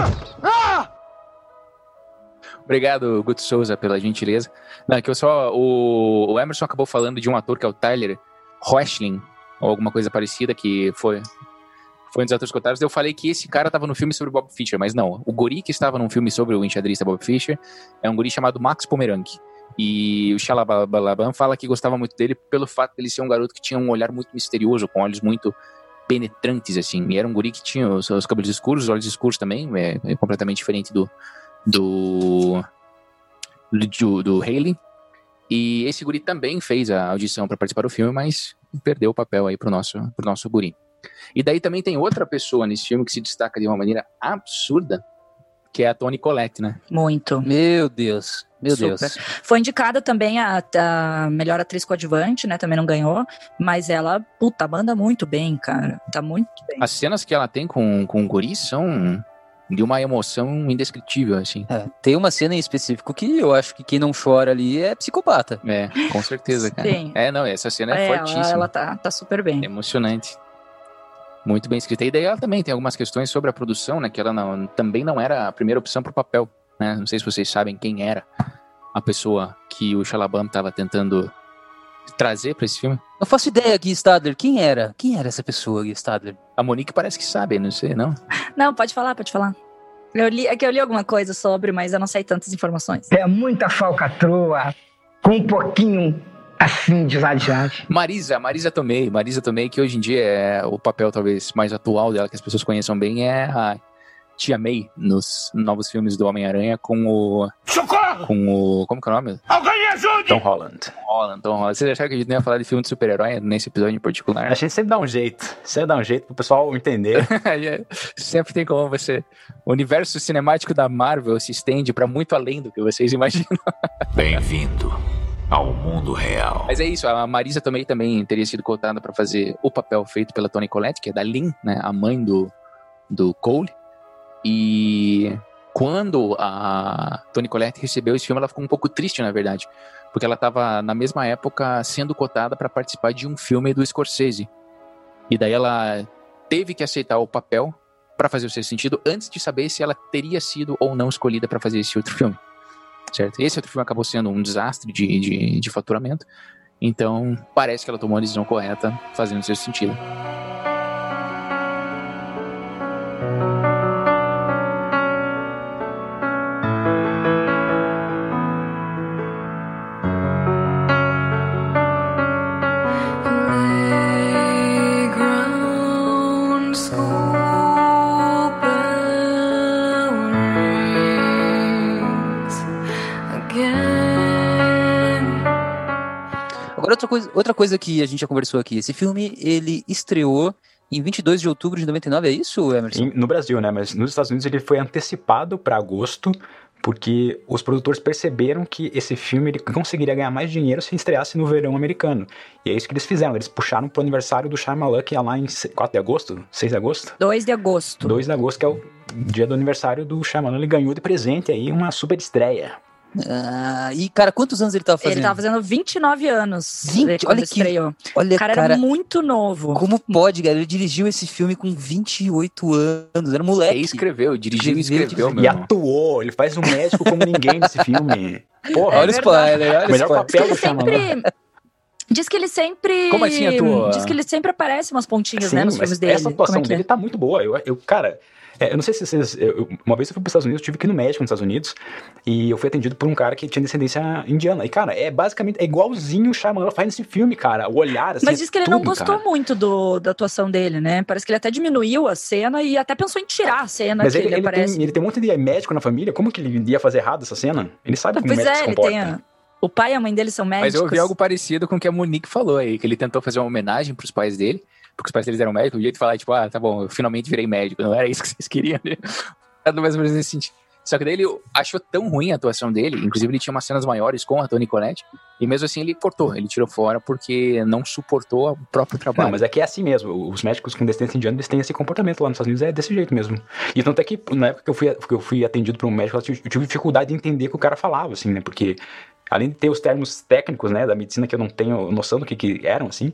Obrigado, Guto Souza, pela gentileza. Não, é que eu só. O, o Emerson acabou falando de um ator que é o Tyler Hoechlin, ou alguma coisa parecida, que foi. Foi um dos atores cotados. Eu falei que esse cara tava no filme sobre Bob Fischer, mas não. O guri que estava num filme sobre o enxadrista Bob Fischer é um guri chamado Max Pomerank. E o Shalabalaban fala que gostava muito dele pelo fato de ele ser um garoto que tinha um olhar muito misterioso, com olhos muito penetrantes, assim. E era um guri que tinha os, os cabelos escuros, os olhos escuros também, é, é completamente diferente do do do, do Haley. E esse guri também fez a audição para participar do filme, mas perdeu o papel aí pro nosso, pro nosso guri. E daí também tem outra pessoa nesse filme que se destaca de uma maneira absurda, que é a Toni Collette, né? Muito. Meu Deus. Meu Super. Deus. Foi indicada também a, a melhor atriz coadjuvante, né? Também não ganhou. Mas ela, puta, manda muito bem, cara. Tá muito bem. As cenas que ela tem com, com o guri são de uma emoção indescritível, assim. É, tem uma cena em específico que eu acho que quem não chora ali é psicopata. É, com certeza, cara. Sim. É, não, essa cena é, É, ela, fortíssima. ela tá, tá super bem. Emocionante. Muito bem escrita. E daí ela também tem algumas questões sobre a produção, né? Que ela não- também não era a primeira opção pro papel, né? Não sei se vocês sabem quem era a pessoa que o Shalabam estava tentando trazer para esse filme. Não faço ideia, Gui Stadler. Quem era? Quem era essa pessoa, Gui Stadler? A Monique parece que sabe, não sei, não? Não, pode falar, pode falar. Eu li, é que eu li alguma coisa sobre, mas eu não sei tantas informações. É muita falcatrua com um pouquinho assim de ladeagem. Marisa, Marisa Tomei. Marisa Tomei, que hoje em dia é o papel talvez mais atual dela, que as pessoas conheçam bem, é a Tia May nos novos filmes do Homem-Aranha com o. Socorro! Com o. Como que é o nome? Alguém me ajude! Tom Holland. Tom Holland, Tom Holland. Vocês acharam que a gente não ia falar de filme de super-herói nesse episódio em particular? A gente sempre dá um jeito. Sempre dá um jeito pro pessoal entender. Sempre tem como você. O universo cinemático da Marvel se estende pra muito além do que vocês imaginam. Bem-vindo ao mundo real. Mas é isso, a Marisa também, também teria sido cotada pra fazer o papel feito pela Toni Collette, que é da Lynn, né, a mãe do, do Cole. E quando a Toni Collette recebeu esse filme, ela ficou um pouco triste, na verdade, porque ela estava na mesma época sendo cotada para participar de um filme do Scorsese. E daí ela teve que aceitar o papel para fazer o seu sentido antes de saber se ela teria sido ou não escolhida para fazer esse outro filme. Certo? Esse outro filme acabou sendo um desastre de, de, de faturamento. Então, parece que ela tomou a decisão correta, fazendo o seu sentido. Outra coisa, outra coisa que a gente já conversou aqui. Esse filme, ele estreou em 22 de outubro de 99, é isso, Emerson? Em- no Brasil, né? Mas nos Estados Unidos ele foi antecipado para agosto, porque os produtores perceberam que esse filme ele conseguiria ganhar mais dinheiro se estreasse no verão americano. E é isso que eles fizeram. Eles puxaram pro aniversário do Shyamalan, que é lá em se- 4 de agosto? 6 de agosto? 2 de agosto. 2 de agosto, que é o dia do aniversário do Shyamalan. Ele ganhou de presente aí uma super estreia. Ah, e, cara, quantos anos ele tava fazendo? Ele tava fazendo 29 anos. 20? quando Olha que- estreou. Olha, o cara, cara, era muito novo. Como pode, cara? Ele dirigiu esse filme com 28 anos, era moleque. E escreveu, dirigiu e Escreveu, escreveu, meu E atuou, ele faz um médico como ninguém nesse filme. Porra, Olha o spoiler, olha o melhor spoiler. papel Ele do sempre. Diz que ele sempre. Como assim atua? Diz que ele sempre aparece umas pontinhas, Sim, né, nos mas filmes dele. essa atuação é que é? dele tá muito boa. Eu, eu cara, é, eu não sei se vocês. eu- uma vez eu fui para os Estados Unidos, eu tive que ir no médico nos Estados Unidos e eu fui atendido por um cara que tinha descendência indiana. E, cara, é basicamente é igualzinho o Shyamalan faz nesse filme, cara. O olhar, assim. Mas diz que ele não tudo, gostou cara. muito do, da atuação dele, né? Parece que ele até diminuiu a cena e até pensou em tirar a cena Mas que ele, ele, ele aparece. tem, ele tem um monte de médico na família. Como que ele ia fazer errado essa cena? Ele sabe como o Pois médico é, se ele comporta. tem. a- O pai e a mãe dele são médicos. Mas eu ouvi algo parecido com o que a Monique falou aí, que ele tentou fazer uma homenagem pros pais dele, porque os pais deles eram médicos, o jeito de falar, tipo, ah, tá bom, eu finalmente virei médico, não era isso que vocês queriam, né? Era mais ou nesse sentido. Só que daí ele achou tão ruim a atuação dele, inclusive ele tinha umas cenas maiores com a Toni Collette, e mesmo assim ele cortou, ele tirou fora porque não suportou o próprio trabalho. Não, mas é que é assim mesmo. Os médicos com descendência indiana, eles têm esse comportamento lá nos Estados Unidos, é desse jeito mesmo. E tanto é que, na época que eu fui, que eu fui atendido por um médico, eu tive, eu tive dificuldade de entender o que o cara falava, assim, né? Porque, além de ter os termos técnicos, né, da medicina que eu não tenho noção do que, que eram, assim,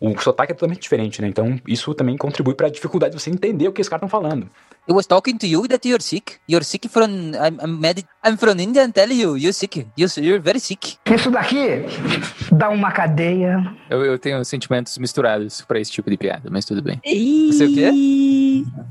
o sotaque é totalmente diferente, né? Então, isso também contribui pra dificuldade de você entender o que os caras estão falando. I was talking to you that you're sick. You're sick from I'm I'm, mad, I'm from India and tell you you're sick. You're, you're very sick. Isso daqui dá uma cadeia. Eu, eu tenho sentimentos misturados pra esse tipo de piada, mas tudo bem. Você o quê?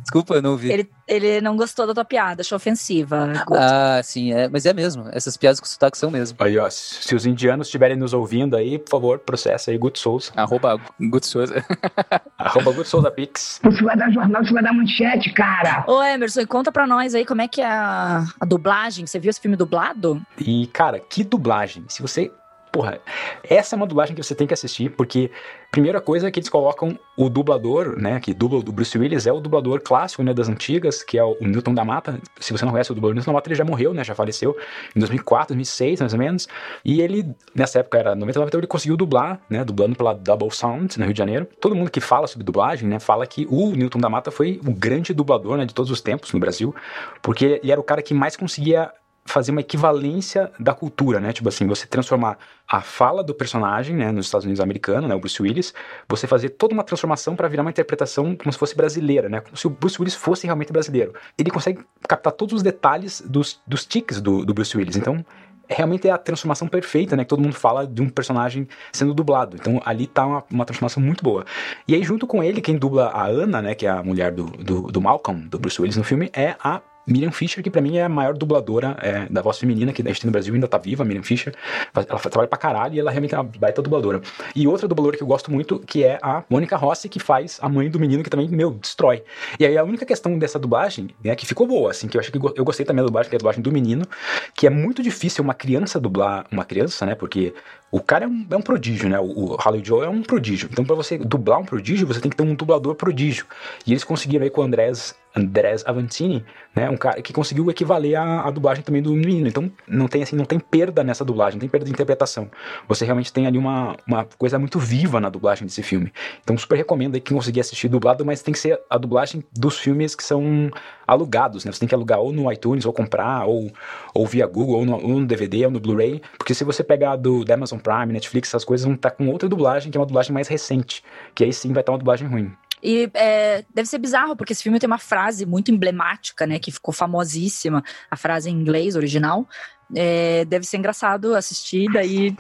Desculpa, eu não ouvi. Ele, ele não gostou da tua piada, achou ofensiva. Ah, sim, é, mas é mesmo. Essas piadas com sotaque são mesmo. Aí, ó, se os indianos estiverem nos ouvindo aí, por favor, processa aí Guto Souza. Arroba Guto Souza. Arroba Guto Souza Pix. Isso vai dar jornal, isso vai dar manchete, cara. Ô, Emerson, e conta pra nós aí como é que é a, a dublagem. Você viu esse filme dublado? E, cara, que dublagem. Se você. Porra, essa é uma dublagem que você tem que assistir, porque primeira coisa é que eles colocam o dublador, né, que dubla do Bruce Willis, é o dublador clássico, né, das antigas, que é o Newton da Mata. Se você não conhece o dublador Newton da Mata, ele já morreu, né, já faleceu em 2004, 2006, mais ou menos. E ele, nessa época era 99, então ele conseguiu dublar, né, dublando pela Double Sound, no Rio de Janeiro. Todo mundo que fala sobre dublagem, né, fala que o Newton da Mata foi o grande dublador, né, de todos os tempos no Brasil, porque ele era o cara que mais conseguia fazer uma equivalência da cultura, né? Tipo assim, você transformar a fala do personagem, né, nos Estados Unidos americano, né, o Bruce Willis, você fazer toda uma transformação para virar uma interpretação como se fosse brasileira, né? Como se o Bruce Willis fosse realmente brasileiro. Ele consegue captar todos os detalhes dos, dos tiques do, do Bruce Willis. Então, realmente é a transformação perfeita, né? Que todo mundo fala de um personagem sendo dublado. Então ali tá uma, uma transformação muito boa. E aí, junto com ele, quem dubla a Ana, né? Que é a mulher do, do, do Malcolm, do Bruce Willis no filme, é a Miriam Fisher, que pra mim é a maior dubladora é, da voz feminina que a gente tem no Brasil, ainda tá viva, Miriam Fisher. Ela trabalha pra caralho e ela realmente é uma baita dubladora. E outra dubladora que eu gosto muito, que é a Mônica Rossi, que faz a mãe do menino, que também, meu, destrói. E aí a única questão dessa dublagem, né, que ficou boa, assim, que eu acho que eu gostei também da dublagem, que é a dublagem do menino, que é muito difícil uma criança dublar uma criança, né, porque o cara é um, é um prodígio, né? O, o Joe é um prodígio. Então, para você dublar um prodígio, você tem que ter um dublador prodígio. E eles conseguiram aí com o Andrés, Andrés Avantini, né? Um cara que conseguiu equivaler à, dublagem também do menino. Então, não tem assim, não tem perda nessa dublagem, não tem perda de interpretação. Você realmente tem ali uma, uma coisa muito viva na dublagem desse filme. Então, super recomendo aí quem conseguir assistir dublado, mas tem que ser a dublagem dos filmes que são alugados, né? Você tem que alugar ou no iTunes, ou comprar, ou, ou via Google, ou no, ou no DVD, ou no Blu-ray. Porque se você pegar do, da Amazon Prime, Netflix, essas coisas vão estar com outra dublagem, que é uma dublagem mais recente. Que aí sim vai estar uma dublagem ruim. E é, deve ser bizarro, porque esse filme tem uma frase muito emblemática, né? Que ficou famosíssima, a frase em inglês original. É, deve ser engraçado assistir, daí.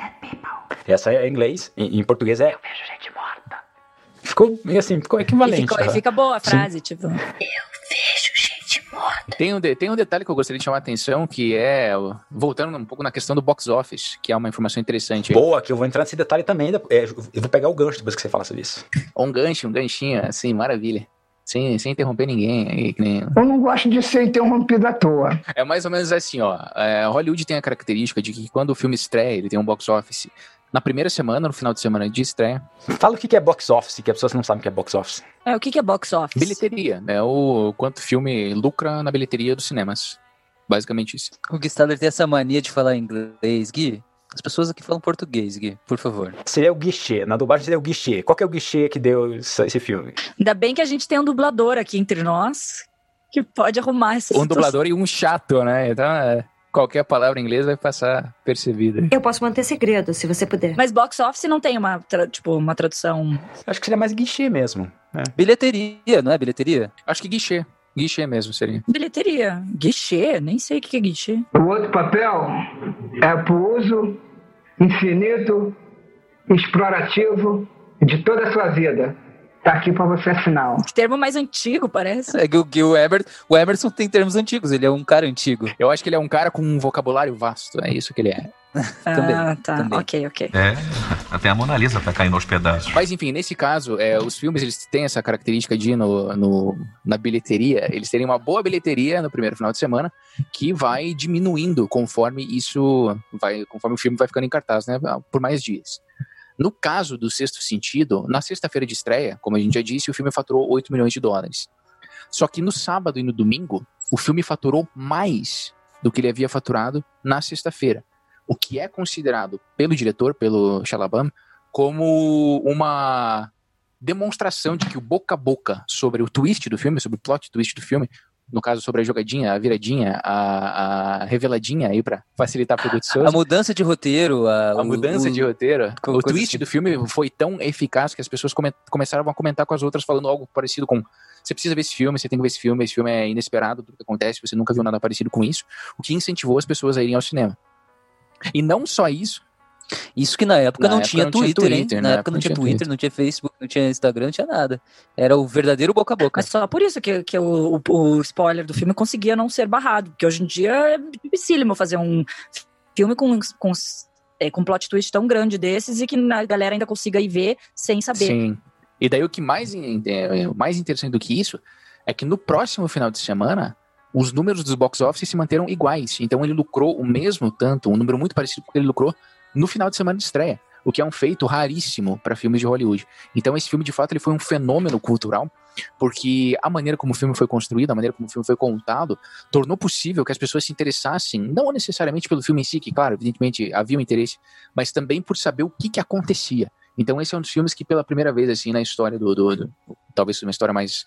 Essa é em inglês, em, em português é. Eu vejo gente morta. Ficou meio assim, ficou equivalente. E, ficou, e né? fica boa a frase, Sim. tipo. Eu vejo gente morta. Tem um, de- tem um detalhe que eu gostaria de chamar a atenção, que é, voltando um pouco na questão do box office, que é uma informação interessante. Boa, que eu vou entrar nesse detalhe também. é, eu vou pegar o gancho depois que você fala sobre isso. Um gancho, um ganchinho, assim, maravilha. Sem, sem interromper ninguém. que nem- Eu não gosto de ser interrompido à toa. É mais ou menos assim, ó. É, Hollywood tem a característica de que quando o filme estreia, ele tem um box office na primeira semana, no final de semana de estreia. Fala o que que é box office, que as pessoas não sabem o que é box office. É, o que, que é box office? Bilheteria, né? O quanto filme lucra na bilheteria dos cinemas. Basicamente isso. O Gui Stadler tem essa mania de falar inglês, Gui. As pessoas aqui falam português, Gui, por favor. Seria o guichê, na dublagem seria o guichê. Qual que é o guichê que deu esse esse filme? Ainda bem que a gente tem um dublador aqui entre nós que pode arrumar essa Um situação. dublador e um chato, né? Então, é, qualquer palavra em inglês vai passar percebida. Eu posso manter segredo, se você puder. Mas box office não tem uma, tra- tipo, uma tradução. Acho que seria mais guichê mesmo. né? Bilheteria, não é bilheteria? Acho que guichê. Guichê mesmo seria. Bilheteria. Guichê, nem sei o que que é guichê. O outro papel é pro uso infinito, explorativo de toda a sua vida. Tá aqui para você assinar. Que termo mais antigo, parece. É que o, Gui, o, Emer, o Emerson tem termos antigos, ele é um cara antigo. Eu acho que ele é um cara com um vocabulário vasto. É isso que ele é. Também, ah, tá. também. Ok, ok. É, até a Mona Lisa tá caindo aos pedaços. Mas enfim, nesse caso, é, os filmes eles têm essa característica de ir no, no- na bilheteria, eles terem uma boa bilheteria no primeiro final de semana, que vai diminuindo conforme isso vai, conforme o filme vai ficando em cartaz, né, por mais dias. No caso do Sexto Sentido, na sexta-feira de estreia, como a gente já disse, o filme faturou 8 milhões de dólares. Só que no sábado e no domingo, o filme faturou mais do que ele havia faturado na sexta-feira. O que é considerado pelo diretor, pelo Shalabam, como uma demonstração de que o boca a boca sobre o twist do filme, sobre o plot twist do filme, no caso sobre a jogadinha, a viradinha, a, a reveladinha aí pra facilitar pro Guto Souza. A mudança de roteiro, a, A o- mudança o- de roteiro, o twist assim. do filme foi tão eficaz que as pessoas come- começaram a comentar com as outras falando algo parecido com você precisa ver esse filme, você tem que ver esse filme, esse filme é inesperado, tudo que acontece, você nunca viu nada parecido com isso, o que incentivou as pessoas a irem ao cinema. E não só isso, Isso que na época, Na não, época tinha não tinha Twitter, hein? Twitter, Na né? época não tinha Twitter, não tinha Facebook, não tinha Instagram, não tinha nada. Era o verdadeiro boca a boca. Mas só por isso que, que o, o- o spoiler do filme conseguia não ser barrado. Porque hoje em dia é dificílimo fazer um filme com, com, é, com um plot twist tão grande desses e que a galera ainda consiga ir ver sem saber. Sim. E daí o que mais, é, é, mais interessante do que isso é que no próximo final de semana os números dos box office se manteram iguais. Então ele lucrou o mesmo tanto, um número muito parecido com o que ele lucrou no final de semana de estreia, o que é um feito raríssimo para filmes de Hollywood. Então esse filme de fato ele foi um fenômeno cultural, porque a maneira como o filme foi construído, a maneira como o filme foi contado, tornou possível que as pessoas se interessassem, não necessariamente pelo filme em si, que claro, evidentemente havia um interesse, mas também por saber o que que acontecia. Então esse é um dos filmes que pela primeira vez assim na história do, do, do talvez uma história mais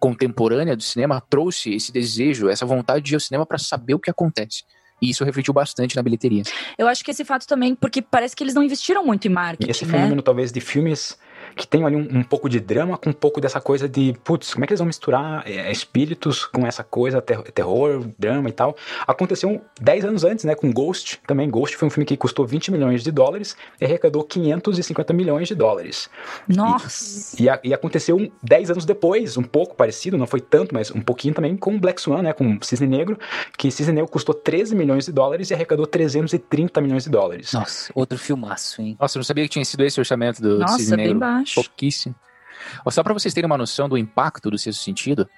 contemporânea do cinema trouxe esse desejo, essa vontade de ir ao cinema para saber o que acontece. E isso refletiu bastante na bilheteria. Eu acho que esse fato também, porque parece que eles não investiram muito em marketing, Esse né? fenômeno, talvez, de filmes que tem ali um, um pouco de drama com um pouco dessa coisa de, putz, como é que eles vão misturar é, espíritos com essa coisa, ter- terror, drama e tal. Aconteceu 10 anos antes, né, com Ghost, também. Ghost foi um filme que custou 20 milhões de dólares e arrecadou 550 milhões de dólares. Nossa! E, a- e aconteceu um- 10 anos depois, um pouco parecido, não foi tanto, mas um pouquinho também com Black Swan, né, com Cisne Negro, que Cisne Negro custou 13 milhões de dólares e arrecadou 330 milhões de dólares. Nossa, outro filmaço, hein? Nossa, eu não sabia que tinha sido esse o orçamento do Nossa, Cisne bem Negro. Baixo. Pouquíssimo. Só para vocês terem uma noção do impacto do sexto sentido,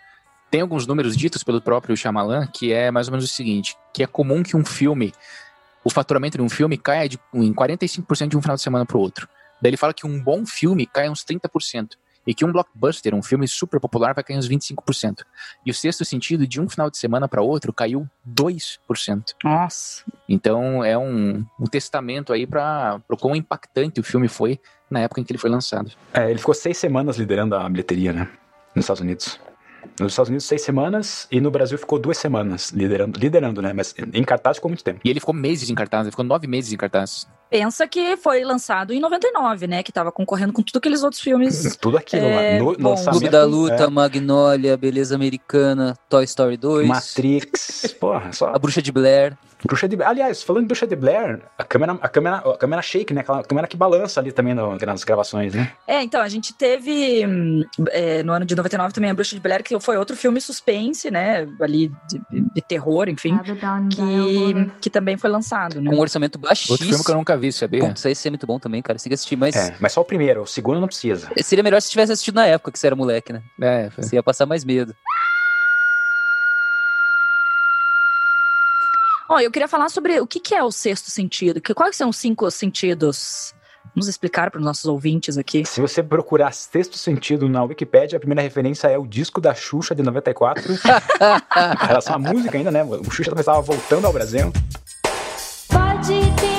tem alguns números ditos pelo próprio Shyamalan que é mais ou menos o seguinte, que é comum que um filme, o faturamento de um filme caia de, em 45% de um final de semana para o outro. Daí ele fala que um bom filme cai uns 30%. E que um blockbuster, um filme super popular, vai cair uns 25%. E o sexto sentido, de um final de semana para outro, caiu 2%. Nossa. Então é um, um testamento aí para o quão impactante o filme foi na época em que ele foi lançado. É, ele ficou seis semanas liderando a bilheteria, né? Nos Estados Unidos. Nos Estados Unidos, seis semanas, e no Brasil ficou duas semanas liderando, liderando né? Mas em cartaz ficou muito tempo. E ele ficou meses em cartaz, ele ficou nove meses em cartaz. Pensa que foi lançado em 99, né? Que tava concorrendo com tudo aqueles outros filmes. Tudo aquilo É, lá. No, bom, lançamento, Clube da Luta, é, Magnolia, Beleza Americana, Toy Story 2, Matrix. Porra, só. A Bruxa de Blair. Bruxa de Aliás, falando de Bruxa de Blair, a câmera, a câmera, a câmera shake, né? Aquela câmera que balança ali também no- nas gravações, né? É, então, a gente teve hum, é, no ano de 99 também a Bruxa de Blair, que foi outro filme suspense, né? Ali de, de terror, enfim. Que, que também foi lançado, né? Com um orçamento baixíssimo. Outro filme que eu nunca vi, sabia? Putz, esse é muito bom também, cara. Você tem que assistir, mas É, mas só o primeiro, o segundo não precisa. seria melhor se tivesse assistido na época que você era moleque, né? É, foi. Você ia passar mais medo. Ó, eu queria falar sobre o que, que é o sexto sentido. Que, quais são os cinco sentidos? Vamos explicar para os nossos ouvintes aqui. Se você procurar sexto sentido na Wikipedia, a primeira referência é o disco da Xuxa de 94. em relação à música ainda, né? O Xuxa também estava voltando ao Brasil. Pode pedir,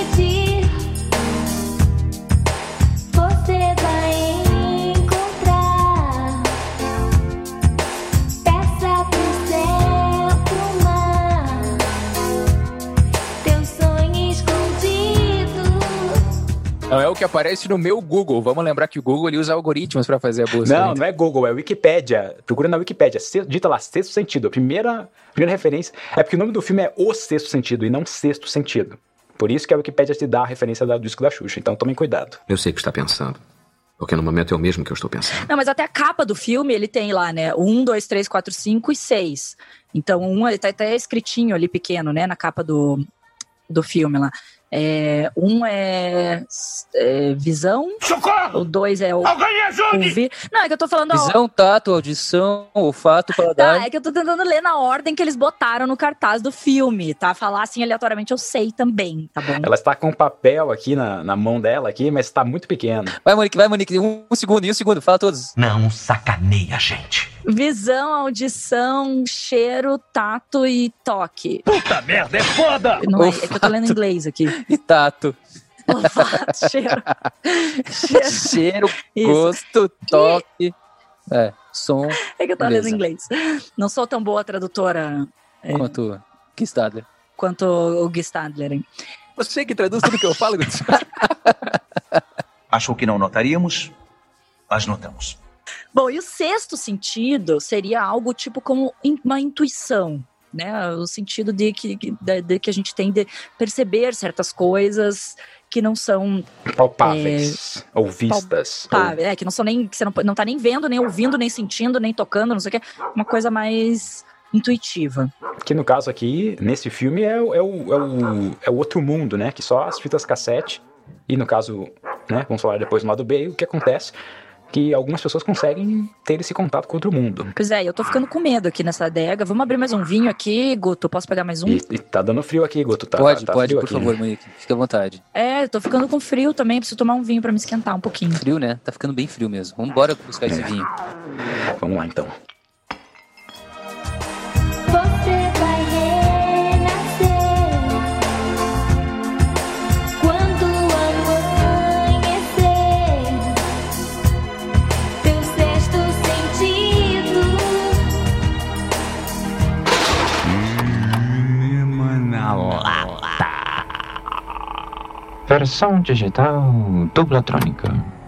Não é o que aparece no meu Google. Vamos lembrar que o Google ele usa algoritmos para fazer a busca. Não, né? não é Google, é Wikipedia. Procura na Wikipedia. Se- Dita lá, sexto sentido. A primeira, primeira referência é porque o nome do filme é O Sexto Sentido e não Sexto Sentido. Por isso que a Wikipedia te dá a referência do disco da Xuxa. Então tomem cuidado. Eu sei o que está pensando. Porque no momento é o mesmo que eu estou pensando. Não, mas até a capa do filme ele tem lá, né? Um, dois, três, quatro, cinco e seis. Então, um ele tá até escritinho ali pequeno, né? Na capa do, do filme lá. É, um é, é visão. Socorro! O dois é o. Alguém ajude! Ouvir. Não, é que eu tô falando. Visão, tato, audição, olfato, paladar. Tá, é que eu tô tentando ler na ordem que eles botaram no cartaz do filme, tá? Falar assim aleatoriamente eu sei também, tá bom? Ela está com um papel aqui na, na mão dela aqui, mas está muito pequeno. Vai, Monique, vai, Monique. Um, um segundo, um segundo. Fala todos. Não sacaneia, gente. Visão, audição, cheiro, tato e toque. Puta merda, é foda! Não é, é que eu tô lendo em inglês aqui. E tato. Olfato, cheiro. cheiro. Cheiro, gosto, toque. É, som. É que eu tô Beleza. lendo em inglês. Não sou tão boa tradutora é, Quanto que Stadler. quanto o Gui Stadler, hein? Você que traduz tudo que eu falo, Gustavo. Achou que não notaríamos? Mas notamos. Bom, e o sexto sentido seria algo tipo como uma intuição, né? O sentido de que, de, de que a gente tem de perceber certas coisas que não são Palpáveis. Ou vistas. Tá, é, que não são nem. Que você não, não tá nem vendo, nem ouvindo, nem sentindo, nem tocando, não sei o que. Uma coisa mais intuitiva. Que no caso aqui, nesse filme, é, o- é, o, é, o, é o outro mundo, né? Que só as fitas cassete. E no caso, né? Vamos falar depois no lado B, o que acontece? Que algumas pessoas conseguem ter esse contato com outro mundo. Pois é, eu tô ficando com medo aqui nessa adega. Vamos abrir mais um vinho aqui, Guto. Posso pegar mais um? E, e tá dando frio aqui, Guto. Tá, pode, tá pode, por aqui, favor? Monique. Fique à vontade. É, eu tô ficando com frio também. Preciso tomar um vinho pra me esquentar um pouquinho. Frio, né? Tá ficando bem frio mesmo. Vamos embora buscar esse É. vinho. Vamos lá então. Versão digital dublatrônica.